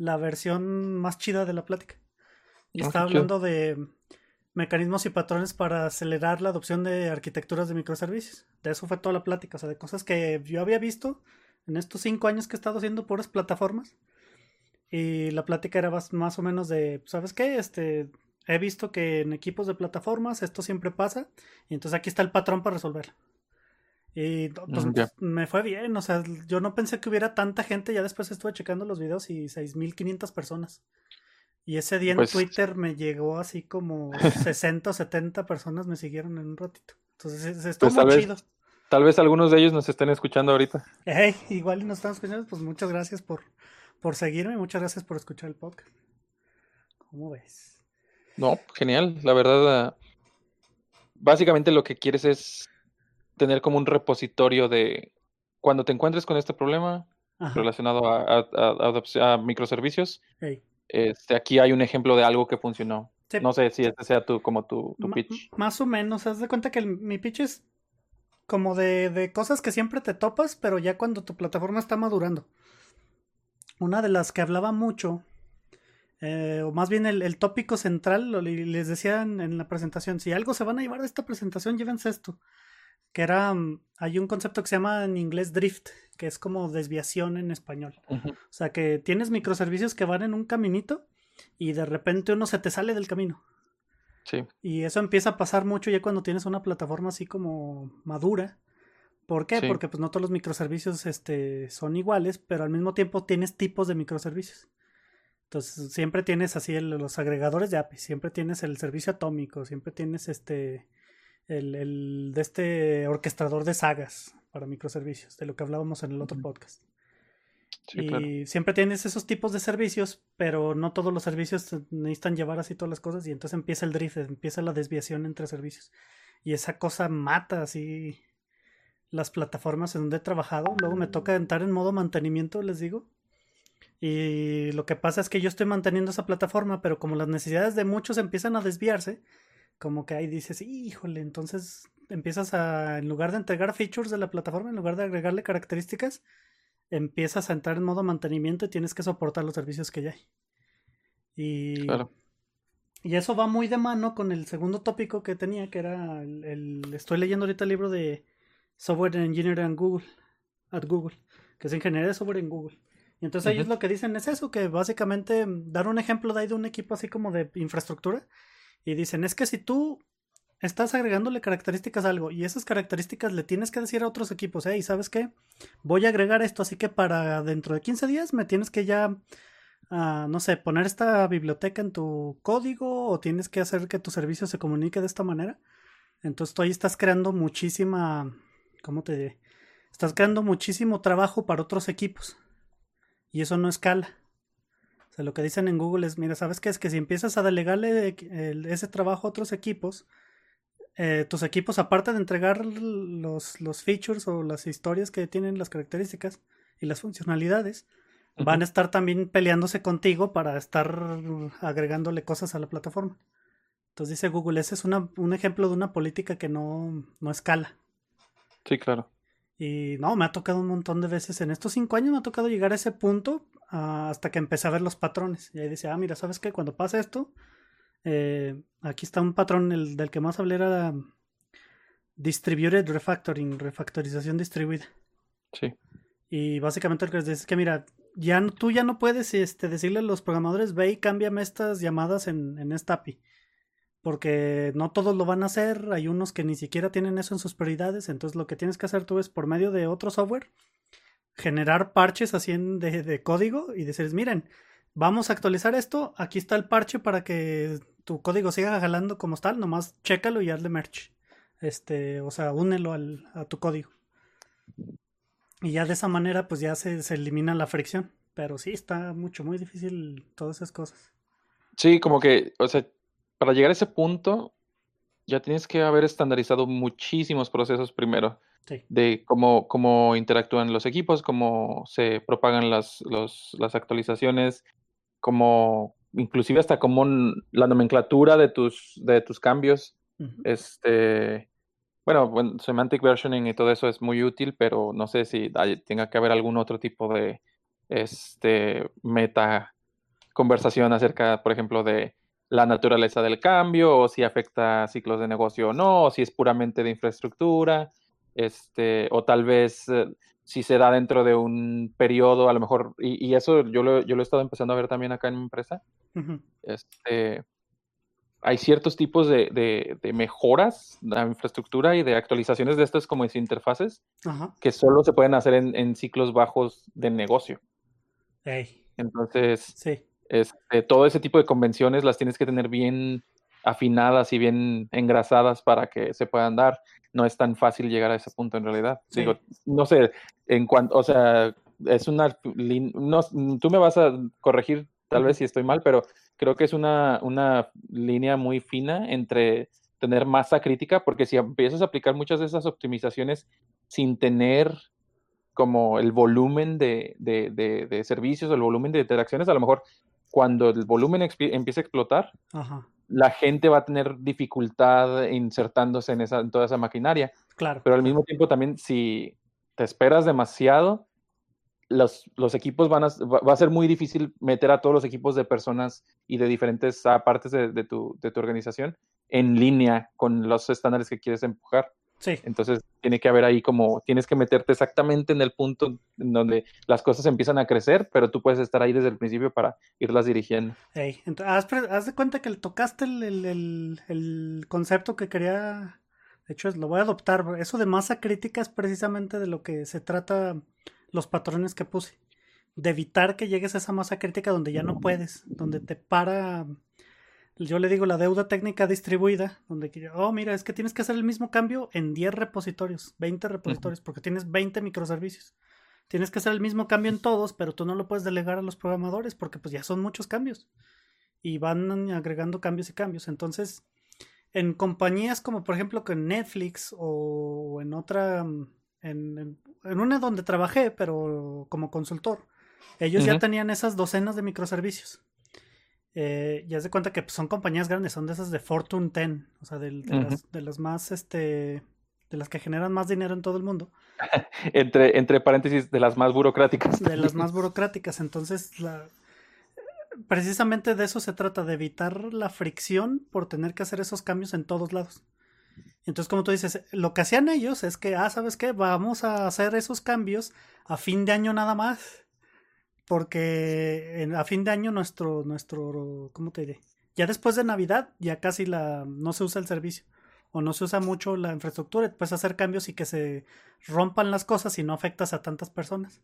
la versión más chida de la plática. Y ah, estaba hablando de mecanismos y patrones para acelerar la adopción de arquitecturas de microservicios. De eso fue toda la plática, o sea, de cosas que yo había visto en estos cinco años que he estado haciendo puras plataformas. Y la plática era más, o menos de, ¿sabes qué? Este, he visto que en equipos de plataformas esto siempre pasa. Y entonces aquí está el patrón para resolverlo. Y pues, me fue bien, o sea, yo no pensé que hubiera tanta gente, ya después estuve checando los videos y 6.500 personas. Y ese día en pues Twitter me llegó así como [LAUGHS] 60 o 70 personas me siguieron en un ratito. Entonces estuvo pues, muy chido. tal vez algunos de ellos nos estén escuchando ahorita. Hey, igual nos están escuchando, pues muchas gracias por, por seguirme, muchas gracias por escuchar el podcast. ¿Cómo ves? No, genial, la verdad. Ah, básicamente lo que quieres es tener como un repositorio de cuando te encuentres con este problema relacionado a, a, microservicios. Este, aquí hay un ejemplo de algo que funcionó. No sé si este sea tu, como tu, pitch. Más o menos, haz de cuenta que mi pitch es como de, de, cosas que siempre te topas, pero ya cuando tu plataforma está madurando. Una de las que hablaba mucho, eh, o más bien el, tópico central, les decía en, en, la presentación, si algo se van a llevar de esta presentación, llévense esto que era, mm, hay un concepto que se llama en inglés drift, que es como desviación en español. O sea, que tienes microservicios que van en un caminito y de repente uno se te sale del camino. Sí. Y eso empieza a pasar mucho ya cuando tienes una plataforma así como madura. ¿Por qué? Porque pues no todos los microservicios este, son iguales, pero al mismo tiempo tienes tipos de microservicios. Entonces siempre tienes así los agregadores de API, siempre tienes el servicio atómico, siempre tienes este el, el, de este orquestador de sagas. para microservicios, de lo que hablábamos en el otro podcast. Sí, y claro. siempre tienes esos tipos de servicios, pero no todos los servicios necesitan llevar así todas las cosas y entonces empieza el drift, empieza la desviación entre servicios. Y esa cosa mata así las plataformas en donde he trabajado. Luego me toca entrar en modo mantenimiento, les digo. Y lo que pasa es que yo estoy manteniendo esa plataforma, pero como las necesidades de muchos empiezan a desviarse, como que ahí dices, híjole, entonces empiezas a, en lugar de entregar features de la plataforma, en lugar de agregarle características, empiezas a entrar en modo mantenimiento y tienes que soportar los servicios que ya hay. Y, Claro. y eso va muy de mano con el segundo tópico que tenía, que era el, el- estoy leyendo ahorita el libro de Software Engineer en Google, at Google, que es ingeniería de software en Google. Y entonces ellos lo que dicen es eso, que básicamente dar un ejemplo de ahí de un equipo así como de infraestructura. Y dicen, es que si tú estás agregándole características a algo y esas características le tienes que decir a otros equipos, hey, ¿sabes qué? Voy a agregar esto, así que para dentro de 15 días me tienes que ya, ah, no sé, poner esta biblioteca en tu código o tienes que hacer que tu servicio se comunique de esta manera. Entonces tú ahí estás creando muchísima, ¿cómo te diré? Estás creando muchísimo trabajo para otros equipos. Y eso no escala. O sea, lo que dicen en Google es, mira, ¿sabes qué? Es que si empiezas a delegarle el- ese trabajo a otros equipos, eh, tus equipos, aparte de entregar los, los features o las historias que tienen las características y las funcionalidades, van a estar también peleándose contigo para estar agregándole cosas a la plataforma. Entonces dice Google, ese es una- un ejemplo de una política que no, no escala. Sí, claro. Y no, me ha tocado un montón de veces. En estos cinco años me ha tocado llegar a ese punto hasta que empecé a ver los patrones. Y ahí decía, ah, mira, ¿sabes qué? Cuando pasa esto, eh, aquí está un patrón, el del que más hablé era Distributed Refactoring, refactorización distribuida. Sí. Y básicamente lo que les dice es que, mira, ya no- tú ya no puedes este, decirle a los programadores, ve y cámbiame estas llamadas en, en esta API. Porque no todos lo van a hacer, hay unos que ni siquiera tienen eso en sus prioridades, entonces lo que tienes que hacer tú es por medio de otro software, generar parches así de código y decirles, miren, vamos a actualizar esto, aquí está el parche para que tu código siga jalando como tal, nomás chécalo y hazle merge. Este, o sea, únelo al, a tu código. Y ya de esa manera, pues ya se, se elimina la fricción. Pero sí, está mucho, muy difícil todas esas cosas. Sí, como que, o sea, para llegar a ese punto, ya tienes que haber estandarizado muchísimos procesos primero, Sí. de cómo, cómo interactúan los equipos, cómo se propagan las, los- las actualizaciones, cómo, inclusive hasta cómo la nomenclatura de tus, de tus cambios. Este, bueno, bueno, semantic versioning y todo eso es muy útil, pero no sé si hay- tenga que haber algún otro tipo de este, meta conversación acerca, por ejemplo, de la naturaleza del cambio, o si afecta ciclos de negocio o no, o si es puramente de infraestructura, este, o tal vez eh, si se da dentro de un periodo, a lo mejor, y, y eso yo lo, yo lo he estado empezando a ver también acá en mi empresa, este, hay ciertos tipos de, de- de mejoras de la infraestructura y de actualizaciones de estas como interfaces que solo se pueden hacer en, en ciclos bajos de negocio. Entonces, Sí. este, todo ese tipo de convenciones las tienes que tener bien afinadas y bien engrasadas para que se puedan dar. No es tan fácil llegar a ese punto en realidad. Sí. Digo, no sé, en cuanto, o sea, es una, no, tú me vas a corregir tal vez si estoy mal, pero creo que es una, una línea muy fina entre tener masa crítica, porque si empiezas a aplicar muchas de esas optimizaciones sin tener como el volumen de, de- de- de servicios o el volumen de interacciones, a lo mejor cuando el volumen empiece a explotar, Ajá. La gente va a tener dificultad insertándose en, esa, en toda esa maquinaria. Claro. Pero al mismo tiempo también, si te esperas demasiado, los, los equipos van a, va, a ser muy difícil meter a todos los equipos de personas y de diferentes partes de, de tu, de tu organización en línea con los estándares que quieres empujar. Sí. Entonces tiene que haber ahí como, tienes que meterte exactamente en el punto en donde las cosas empiezan a crecer, pero tú puedes estar ahí desde el principio para irlas dirigiendo. Ey, ent- haz, haz de cuenta que tocaste el, el- el- el concepto que quería. De hecho, lo voy a adoptar. Eso de masa crítica es precisamente de lo que se trata los patrones que puse. De evitar que llegues a esa masa crítica donde ya no puedes, donde te para. Yo le digo la deuda técnica distribuida, donde, oh, mira, es que tienes que hacer el mismo cambio en 10 repositorios, 20 repositorios, porque tienes 20 microservicios. Tienes que hacer el mismo cambio en todos, pero tú no lo puedes delegar a los programadores porque pues ya son muchos cambios. Y van agregando cambios y cambios. Entonces, en compañías como por ejemplo que en Netflix o en otra, en, en una donde trabajé, pero como consultor, ellos ya tenían esas docenas de microservicios. Eh, ya se cuenta que son compañías grandes, son de esas de Fortune 10, o sea, de, las, de, las, más, este, de las que generan más dinero en todo el mundo. [LAUGHS] entre, entre paréntesis, de las más burocráticas. De las más [LAUGHS] burocráticas, entonces, la, precisamente de eso se trata, de evitar la fricción por tener que hacer esos cambios en todos lados. Entonces, como tú dices, lo que hacían ellos es que, ah, ¿sabes qué? Vamos a hacer esos cambios a fin de año nada más porque a fin de año nuestro, nuestro, ¿cómo te diré? Ya después de Navidad ya casi la, no se usa el servicio o no se usa mucho la infraestructura, puedes hacer cambios y que se rompan las cosas y no afectas a tantas personas.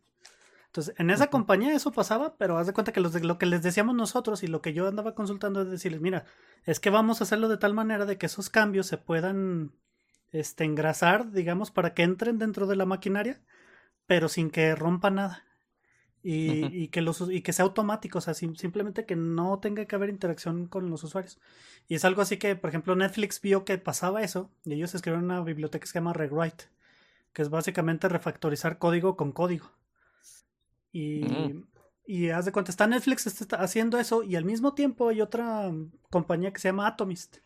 Entonces, en esa compañía eso pasaba, pero haz de cuenta que lo que les decíamos nosotros y lo que yo andaba consultando es decirles, mira, es que vamos a hacerlo de tal manera de que esos cambios se puedan este, engrasar, digamos, para que entren dentro de la maquinaria, pero sin que rompa nada y, y, que los, y que sea automático, o sea, simplemente que no tenga que haber interacción con los usuarios. Y es algo así que, por ejemplo, Netflix vio que pasaba eso y ellos escribieron una biblioteca que se llama Rewrite, que es básicamente refactorizar código con código. Y, mm. y haz de cuenta, está Netflix está haciendo eso y al mismo tiempo hay otra compañía que se llama Atomist,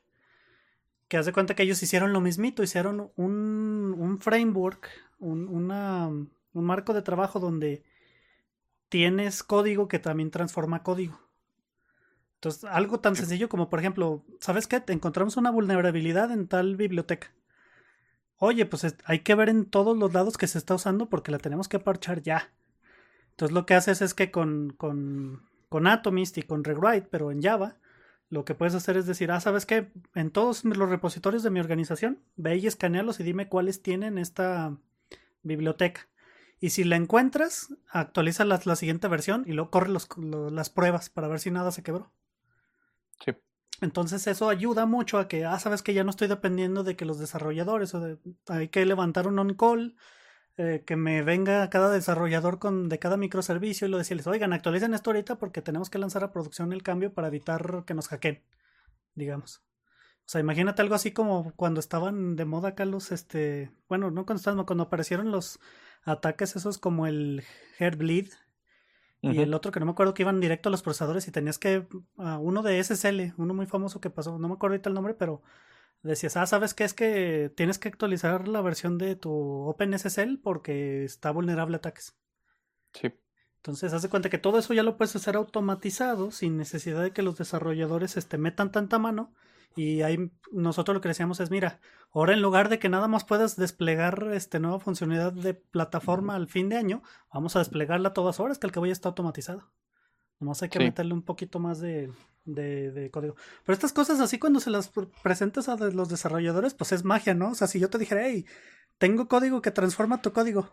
que haz de cuenta que ellos hicieron lo mismito, hicieron un, un framework, un, una, un marco de trabajo donde tienes código que también transforma código. Entonces, algo tan sencillo como, por ejemplo, ¿sabes qué? Encontramos una vulnerabilidad en tal biblioteca. Oye, pues hay que ver en todos los lados que se está usando porque la tenemos que parchar ya. Entonces, lo que haces es que con, con, con Atomist y con Rewrite, pero en Java, lo que puedes hacer es decir, ah, ¿sabes qué? En todos los repositorios de mi organización, ve y escanealos y dime cuáles tienen esta biblioteca. Y si la encuentras, actualiza la, la siguiente versión y luego corre los, las pruebas para ver si nada se quebró. Sí. Entonces eso ayuda mucho a que, ah, sabes que ya no estoy dependiendo de que los desarrolladores o de, hay que levantar un on-call, eh, que me venga cada desarrollador con, de cada microservicio y lo decirles, oigan, actualicen esto ahorita porque tenemos que lanzar a producción el cambio para evitar que nos hackeen, digamos. O sea, imagínate algo así como cuando estaban de moda acá los, este, bueno, no cuando estaban, cuando aparecieron los ataques esos como el Heartbleed y el otro que no me acuerdo que iban directo a los procesadores y tenías que, uno de SSL, uno muy famoso que pasó, no me acuerdo ahorita el nombre, pero decías, ah, ¿sabes qué? Es que tienes que actualizar la versión de tu OpenSSL porque está vulnerable a ataques. Sí. Entonces, haz de cuenta que todo eso ya lo puedes hacer automatizado sin necesidad de que los desarrolladores este, metan tanta mano y ahí nosotros lo que decíamos es, mira, ahora en lugar de que nada más puedas desplegar este nueva funcionalidad de plataforma al fin de año, vamos a desplegarla a todas horas, que el que ya está automatizado. Nomás hay que meterle un poquito más de, de, código. Pero estas cosas así cuando se las presentas a los desarrolladores, pues es magia, ¿no? O sea, si yo te dijera, hey, tengo código que transforma tu código.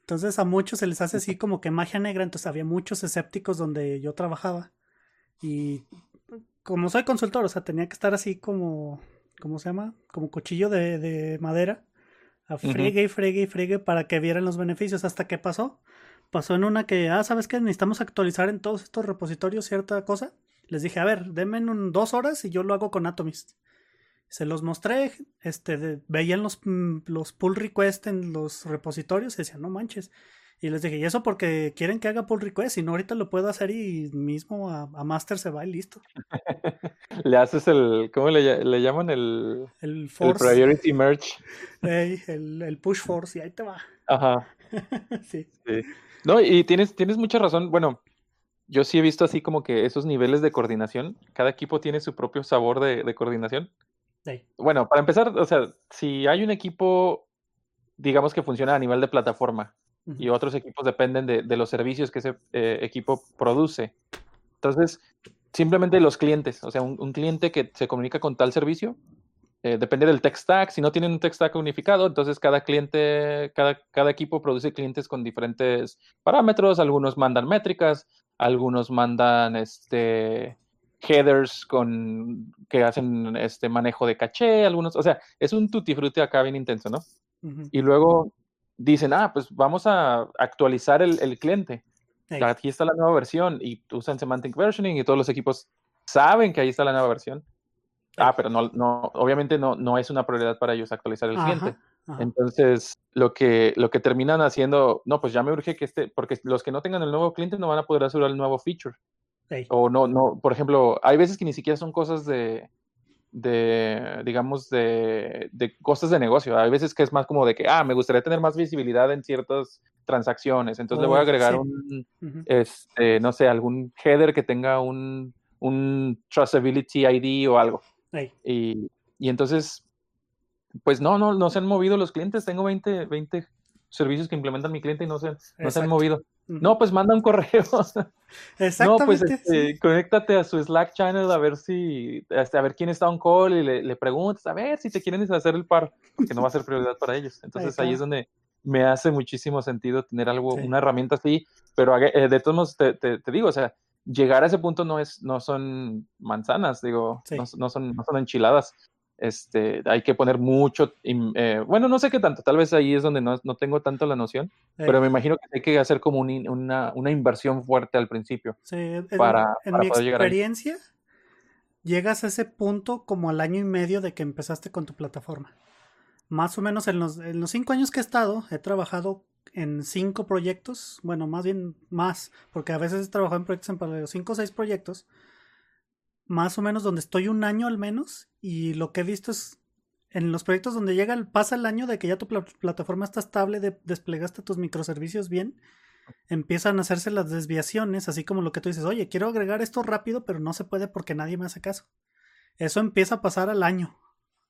Entonces a muchos se les hace así como que magia negra, entonces había muchos escépticos donde yo trabajaba. Y como soy consultor, o sea, tenía que estar así como, ¿cómo se llama? Como cuchillo de, de madera, a fregue y fregue y fregue para que vieran los beneficios. Hasta que pasó, pasó en una que, ah, ¿sabes qué? Necesitamos actualizar en todos estos repositorios cierta cosa. Les dije, a ver, denme un, dos horas y yo lo hago con Atomist. Se los mostré, este, veían los, mm, los pull requests en los repositorios y decían, no manches, y les dije, y eso porque quieren que haga pull request, y no ahorita lo puedo hacer y mismo a, master se va y listo. [LAUGHS] le haces el, ¿cómo le, le llaman? El, el, force. priority merge. [LAUGHS] el, el, push force, y ahí te va. Ajá. [LAUGHS] sí. sí. No, y tienes, tienes mucha razón. Bueno, yo sí he visto así como que esos niveles de coordinación, cada equipo tiene su propio sabor de, de coordinación. Sí. Bueno, para empezar, o sea, si hay un equipo, digamos que funciona a nivel de plataforma, y otros equipos dependen de, los servicios que ese eh, equipo produce. Entonces, simplemente los clientes, o sea, un, cliente que se comunica con tal servicio, eh, depende del tech stack. Si no tienen un tech stack unificado, entonces cada cliente, cada, cada equipo produce clientes con diferentes parámetros. Algunos mandan métricas, algunos mandan este, headers con que hacen este manejo de caché, algunos, o sea, es un tutti frutti acá bien intenso, ¿no? Y luego dicen, ah, pues vamos a actualizar el, el cliente. Aquí está la nueva versión y usan semantic versioning y todos los equipos saben que ahí está la nueva versión. Ah, pero no, no, obviamente no, no es una prioridad para ellos actualizar el cliente. Entonces, lo que, lo que terminan haciendo, no, pues ya me urge que este, porque los que no tengan el nuevo cliente no van a poder asegurar el nuevo feature. O no, no, por ejemplo, hay veces que ni siquiera son cosas de, de digamos, de, de cosas de negocio. Hay veces que es más como de que, ah, me gustaría tener más visibilidad en ciertas transacciones. Entonces le voy a agregar un, este, no sé, algún header que tenga un, un Trustability ID o algo. Y, y, entonces, pues no, no, no se han movido los clientes. Tengo 20, 20 servicios que implementan mi cliente y no se, no se han movido. No, pues manda un correo. Exactamente. [LAUGHS] No, pues este, conéctate a su Slack channel a ver si, este, a ver quién está on call y le, le, preguntas, a ver si te quieren hacer el par, porque no va a ser prioridad para ellos. Entonces ahí es donde me hace muchísimo sentido tener algo, una herramienta así, pero eh, de todos modos te, te, digo, o sea, llegar a ese punto no es, no son manzanas, digo, no, no, son, no son enchiladas este, hay que poner mucho, eh, bueno, no sé qué tanto, tal vez ahí es donde no, tengo tanto la noción, pero me imagino que hay que hacer como una, una, inversión fuerte al principio. Sí, en, para, en mi experiencia, llegas a ese punto como al año y medio de que empezaste con tu plataforma. Más o menos en los, en los cinco años que he estado, he trabajado en cinco proyectos, bueno, más bien más, porque a veces he trabajado en proyectos en paralelo, cinco o seis proyectos, más o menos donde estoy un año al menos y lo que he visto es en los proyectos donde llega pasa el año de que ya tu plataforma está estable, de, desplegaste tus microservicios bien, empiezan a hacerse las desviaciones, así como lo que tú dices, oye, quiero agregar esto rápido, pero no se puede porque nadie me hace caso. Eso empieza a pasar al año,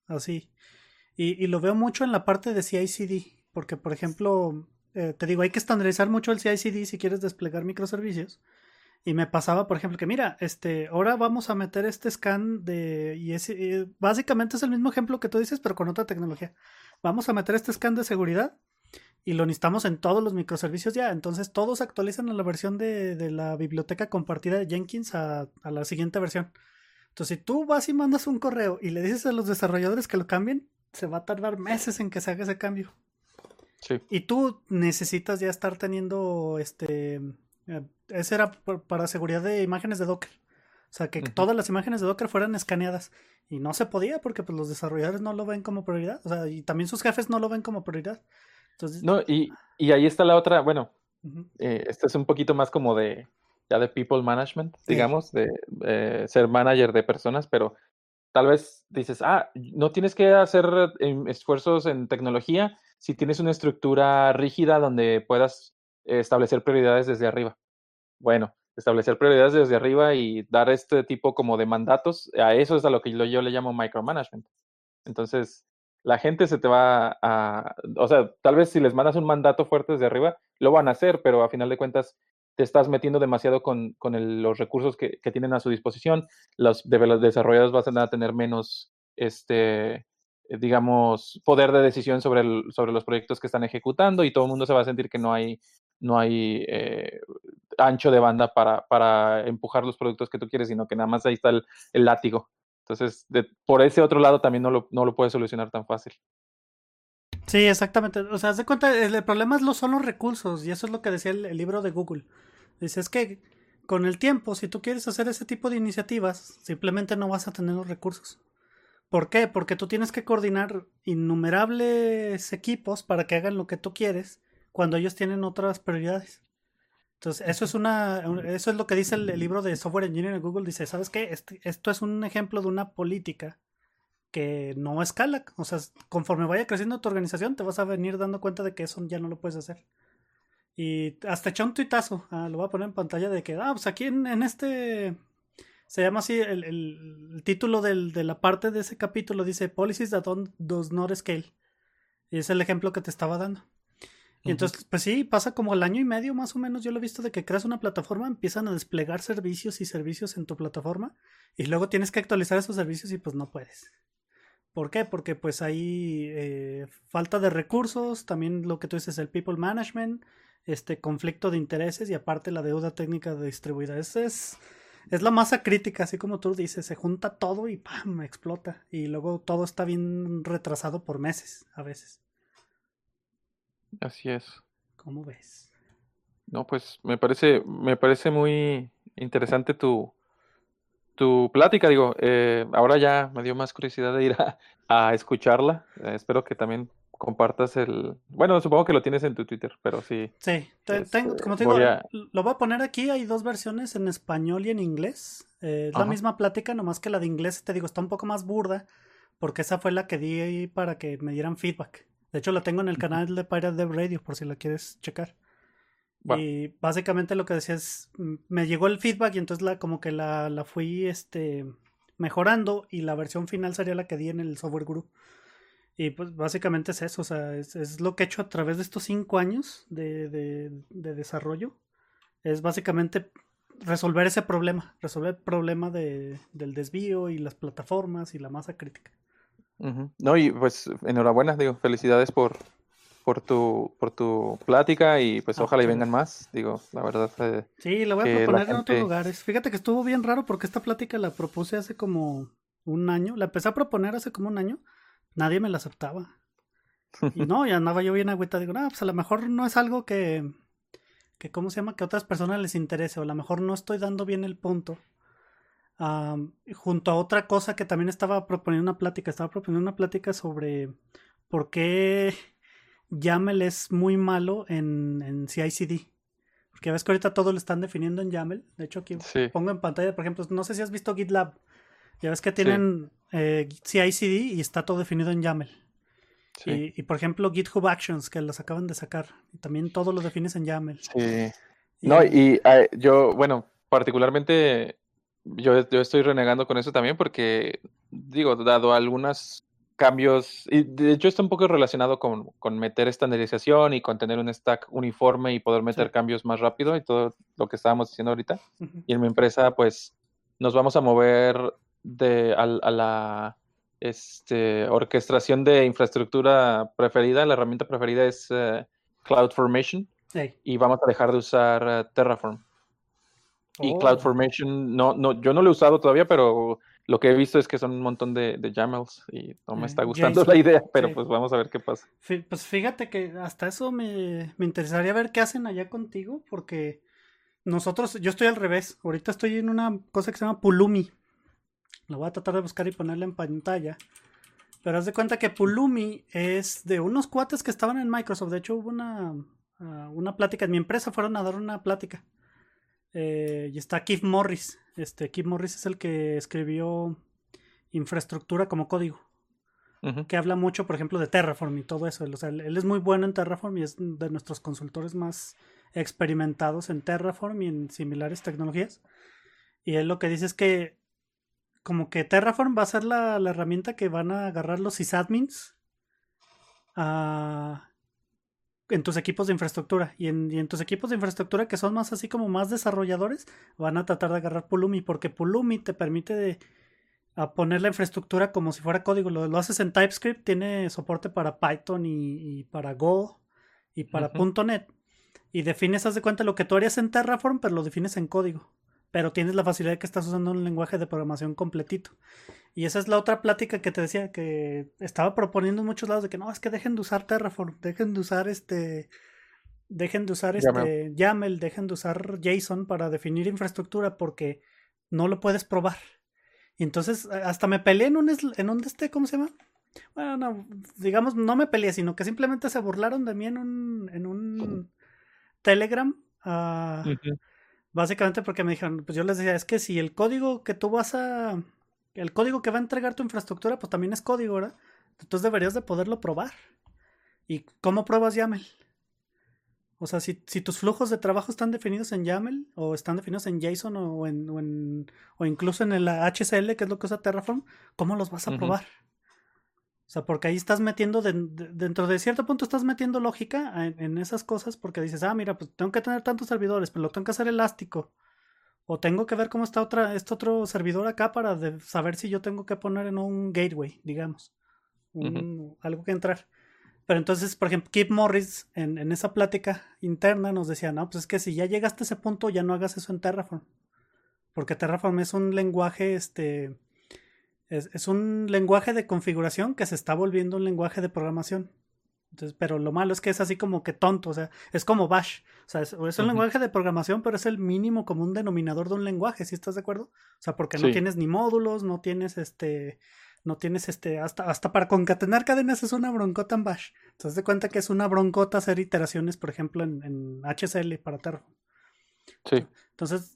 así. Y, y lo veo mucho en la parte de CI/CD, porque por ejemplo, eh, te digo, hay que estandarizar mucho el CI/CD si quieres desplegar microservicios. Y me pasaba, por ejemplo, que mira, este, ahora vamos a meter este scan de, y es, eh, básicamente es el mismo ejemplo que tú dices, pero con otra tecnología. Vamos a meter este scan de seguridad y lo necesitamos en todos los microservicios ya. Entonces todos actualizan a la versión de, de la biblioteca compartida de Jenkins a, a, la siguiente versión. Entonces si tú vas y mandas un correo y le dices a los desarrolladores que lo cambien, se va a tardar meses en que se haga ese cambio. Sí. Y tú necesitas ya estar teniendo este ese era para seguridad de imágenes de Docker. O sea, que todas las imágenes de Docker fueran escaneadas. Y no se podía porque pues, los desarrolladores no lo ven como prioridad. O sea, y también sus jefes no lo ven como prioridad. Entonces, no, y, y ahí está la otra, bueno, eh, esto es un poquito más como de, ya de people management, digamos, de eh, ser manager de personas, pero tal vez dices, ah, no tienes que hacer em, esfuerzos en tecnología si tienes una estructura rígida donde puedas establecer prioridades desde arriba. Bueno, establecer prioridades desde arriba y dar este tipo como de mandatos, a eso es a lo que yo, le llamo micromanagement. Entonces, la gente se te va a, o sea, tal vez si les mandas un mandato fuerte desde arriba, lo van a hacer, pero a final de cuentas te estás metiendo demasiado con, con los recursos que, que, tienen a su disposición, los, los desarrolladores van a tener menos, este, digamos, poder de decisión sobre, sobre los proyectos que están ejecutando y todo el mundo se va a sentir que no hay no hay eh, ancho de banda para, para, empujar los productos que tú quieres, sino que nada más ahí está el, látigo. Entonces, por ese otro lado también no lo, no lo puedes solucionar tan fácil. Sí, exactamente. O sea, haz de cuenta, el, problema es son los recursos, y eso es lo que decía el, libro de Google. Dice, es que con el tiempo, si tú quieres hacer ese tipo de iniciativas, simplemente no vas a tener los recursos. ¿Por qué? Porque tú tienes que coordinar innumerables equipos para que hagan lo que tú quieres cuando ellos tienen otras prioridades. Entonces, eso es una, eso es lo que dice el, libro de Software Engineering de Google. Dice, ¿sabes qué? Este, esto es un ejemplo de una política que no escala. O sea, conforme vaya creciendo tu organización, te vas a venir dando cuenta de que eso ya no lo puedes hacer. Y hasta eché un tuitazo, ah, lo voy a poner en pantalla de que, ah, pues aquí en, este, se llama así, el, el, título del, de la parte de ese capítulo dice Policies that don't, does not scale. Y es el ejemplo que te estaba dando. Y entonces, pues sí, pasa como el año y medio más o menos, yo lo he visto de que creas una plataforma, empiezan a desplegar servicios y servicios en tu plataforma y luego tienes que actualizar esos servicios y pues no puedes. ¿Por qué? Porque pues hay eh, falta de recursos, también lo que tú dices, el people management, este conflicto de intereses y aparte la deuda técnica de distribuida. Ese es, es la masa crítica, así como tú dices, se junta todo y ¡pam! explota. Y luego todo está bien retrasado por meses, a veces. Así es. ¿Cómo ves? No, pues me parece, me parece muy interesante tu, tu plática. Digo, eh, ahora ya me dio más curiosidad de ir a, escucharla. Eh, espero que también compartas el. Bueno, supongo que lo tienes en tu Twitter, pero sí. Sí, tengo, este, como te digo, lo voy a poner aquí. Hay dos versiones en español y en inglés. Eh, es la misma plática, nomás que la de inglés, te digo, está un poco más burda, porque esa fue la que di para que me dieran feedback. De hecho, la tengo en el canal de Pirate Dev Radio, por si la quieres checar. Y básicamente lo que decía es, me llegó el feedback y entonces la, como que la, la fui este, mejorando y la versión final sería la que di en el Software Guru. Y pues básicamente es eso, o sea, es, lo que he hecho a través de estos cinco años de, de, desarrollo. Es básicamente resolver ese problema, resolver el problema de, del desvío y las plataformas y la masa crítica. No, y pues enhorabuena, digo, felicidades por, por tu, por tu plática y pues ah, ojalá y vengan más, digo, la verdad. Eh, sí, la voy a proponer en otros lugares. Fíjate que estuvo bien raro porque esta plática la propuse hace como un año, la empecé a proponer hace como un año nadie me la aceptaba. Y [LAUGHS] no, y andaba yo bien agüita. Digo, no, pues a lo mejor no es algo que, que ¿cómo se llama? Que a otras personas les interese. O a lo mejor no estoy dando bien el punto. Junto a otra cosa que también estaba proponiendo una plática. Estaba proponiendo una plática sobre por qué YAML es muy malo en, en CICD. Porque ves que ahorita todo lo están definiendo en YAML. De hecho, aquí pongo en pantalla, por ejemplo, no sé si has visto GitLab. Ya ves que tienen eh, CI/CD y está todo definido en YAML. Y, por ejemplo, GitHub Actions, que los acaban de sacar. Y también todo lo defines en YAML. Sí. no, y yo, bueno, particularmente yo, yo estoy renegando con eso también porque, digo, dado algunos cambios, y de hecho está un poco relacionado con, con, meter estandarización y con tener un stack uniforme y poder meter cambios más rápido y todo lo que estábamos diciendo ahorita. Y en mi empresa, pues, nos vamos a mover de, a, la este, orquestación de infraestructura preferida, la herramienta preferida es eh, CloudFormation. Y vamos a dejar de usar eh, Terraform. Y oh. CloudFormation, no, no, yo no lo he usado todavía, pero lo que he visto es que son un montón de, de YAMLs y no me está eh, gustando la idea, [LAUGHS] pero pues vamos a ver qué pasa. Pues fíjate que hasta eso me, me, interesaría ver qué hacen allá contigo, porque nosotros, yo estoy al revés, ahorita estoy en una cosa que se llama Pulumi. Lo voy a tratar de buscar y ponerla en pantalla. Pero haz de cuenta que Pulumi es de unos cuates que estaban en Microsoft. De hecho, hubo una, ah, una plática. En mi empresa fueron a dar una plática. Eh, y está Keith Morris. Este, Keith Morris es el que escribió infraestructura como código. Que habla mucho, por ejemplo, de Terraform y todo eso. O sea, él es muy bueno en Terraform y es de nuestros consultores más experimentados en Terraform y en similares tecnologías. Y él lo que dice es que como que Terraform va a ser la, herramienta que van a agarrar los sysadmins en tus equipos de infraestructura. Y en, tus equipos de infraestructura que son más así como más desarrolladores, van a tratar de agarrar Pulumi, porque Pulumi te permite de, a poner la infraestructura como si fuera código. Lo, haces en TypeScript, tiene soporte para Python y, para Go y para .NET. Y defines, haz de cuenta, lo que tú harías en Terraform, pero lo defines en código pero tienes la facilidad de que estás usando un lenguaje de programación completito. Y esa es la otra plática que te decía que estaba proponiendo en muchos lados de que no, es que dejen de usar Terraform, dejen de usar este dejen de usar este YAML, dejen de usar JSON para definir infraestructura porque no lo puedes probar. Y entonces hasta me peleé en un en un este, ¿cómo se llama? Bueno, no, digamos, no me peleé, sino que simplemente se burlaron de mí en un, en un Telegram. Uh, Básicamente porque me dijeron, pues yo les decía, es que si el código que tú vas a... El código que va a entregar tu infraestructura, pues también es código, ¿verdad? Entonces deberías de poderlo probar. ¿Y cómo pruebas YAML? O sea, si, tus flujos de trabajo están definidos en YAML o están definidos en JSON o, en, o, incluso en el HCL, que es lo que usa Terraform, ¿cómo los vas a probar? O sea, porque ahí estás metiendo, dentro de cierto punto estás metiendo lógica en, esas cosas porque dices, ah, mira, pues tengo que tener tantos servidores, pero lo tengo que hacer elástico. O tengo que ver cómo está otra, este otro servidor acá para saber si yo tengo que poner en un gateway, digamos. Algo que entrar. Pero entonces, por ejemplo, Keith Morris en, en, esa plática interna nos decía, no, pues es que si ya llegaste a ese punto, ya no hagas eso en Terraform. porque Terraform es un lenguaje, este, es, es, un lenguaje de configuración que se está volviendo un lenguaje de programación. Entonces, pero lo malo es que es así como que tonto, o sea, es como Bash. O sea, es, es un lenguaje de programación, pero es el mínimo común denominador de un lenguaje, ¿sí estás de acuerdo? O sea, porque no tienes ni módulos, no tienes este, no tienes este, hasta, hasta para concatenar cadenas es una broncota en Bash. Entonces, de cuenta que es una broncota hacer iteraciones, por ejemplo, en, en HCL para Terraform. Sí. Entonces,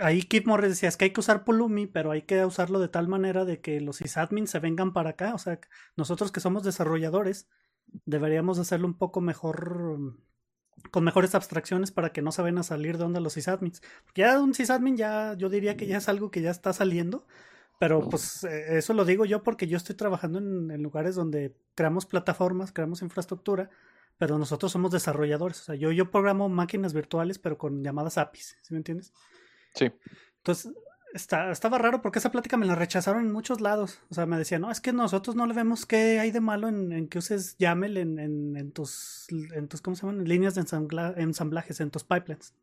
ahí Keith Morris decía, es que hay que usar Pulumi, pero hay que usarlo de tal manera de que los sysadmins se vengan para acá. O sea, nosotros que somos desarrolladores, deberíamos hacerlo un poco mejor con mejores abstracciones para que no se vayan a salir de onda los sysadmins. Ya un sysadmin ya yo diría que ya es algo que ya está saliendo, pero pues eh, eso lo digo yo porque yo estoy trabajando en, en, lugares donde creamos plataformas, creamos infraestructura, pero nosotros somos desarrolladores. O sea, yo, yo programo máquinas virtuales, pero con llamadas APIs, ¿sí me entiendes? Sí. Entonces, está, estaba raro porque esa plática me la rechazaron en muchos lados. O sea, me decían, no, es que nosotros no le vemos qué hay de malo en, que uses YAML en, en, tus, en tus, ¿cómo se llaman? Líneas de ensambla, ensamblajes, en tus pipelines.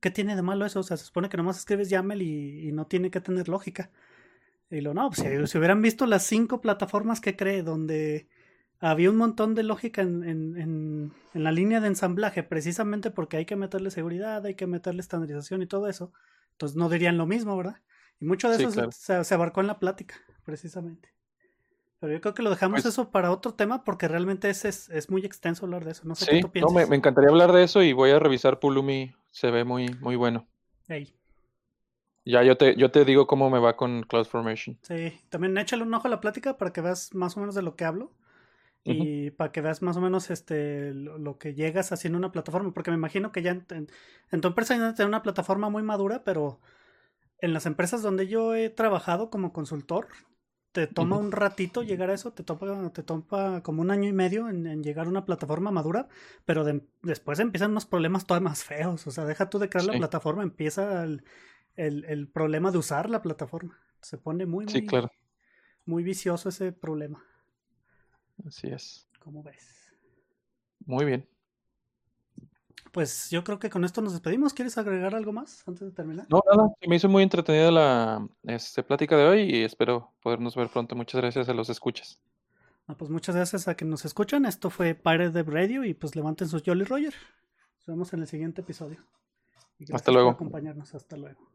¿Qué tiene de malo eso? O sea, se supone que nomás escribes YAML y, no tiene que tener lógica. Y lo no, pues si, si, hubieran visto las cinco plataformas que cree donde había un montón de lógica en, en, la línea de ensamblaje, precisamente porque hay que meterle seguridad, hay que meterle estandarización y todo eso. Entonces no dirían lo mismo, ¿verdad? Y mucho de sí, eso claro. se, se, abarcó en la plática, precisamente. Pero yo creo que lo dejamos pues, eso para otro tema porque realmente es, es, es, muy extenso hablar de eso. No sé sí, qué tú piensas. No, me, me, encantaría hablar de eso y voy a revisar Pulumi. Se ve muy, muy bueno. Hey. Ya yo te, yo te digo cómo me va con CloudFormation. Sí, también échale un ojo a la plática para que veas más o menos de lo que hablo. Y uh -huh. para que veas más o menos este lo, lo, que llegas haciendo una plataforma. Porque me imagino que ya en, en, en tu empresa ya tener una plataforma muy madura, pero en las empresas donde yo he trabajado como consultor, te toma uh -huh. un ratito llegar a eso, te toma, te toma como un año y medio en, en llegar a una plataforma madura, pero de, después empiezan unos problemas todavía más feos. O sea, deja tú de crear sí. la plataforma, empieza el, el, el, problema de usar la plataforma. Se pone muy, muy, sí, claro. muy vicioso ese problema. Así es. ¿Cómo ves? Muy bien. Pues yo creo que con esto nos despedimos. ¿Quieres agregar algo más antes de terminar? No, nada. Me hizo muy entretenida la este, plática de hoy y espero podernos ver pronto. Muchas gracias a los escuchas. Ah, pues muchas gracias a que nos escuchan. Esto fue Pirate Dev Radio y pues levanten sus Jolly Roger. Nos vemos en el siguiente episodio. Hasta luego. Por acompañarnos. Hasta luego.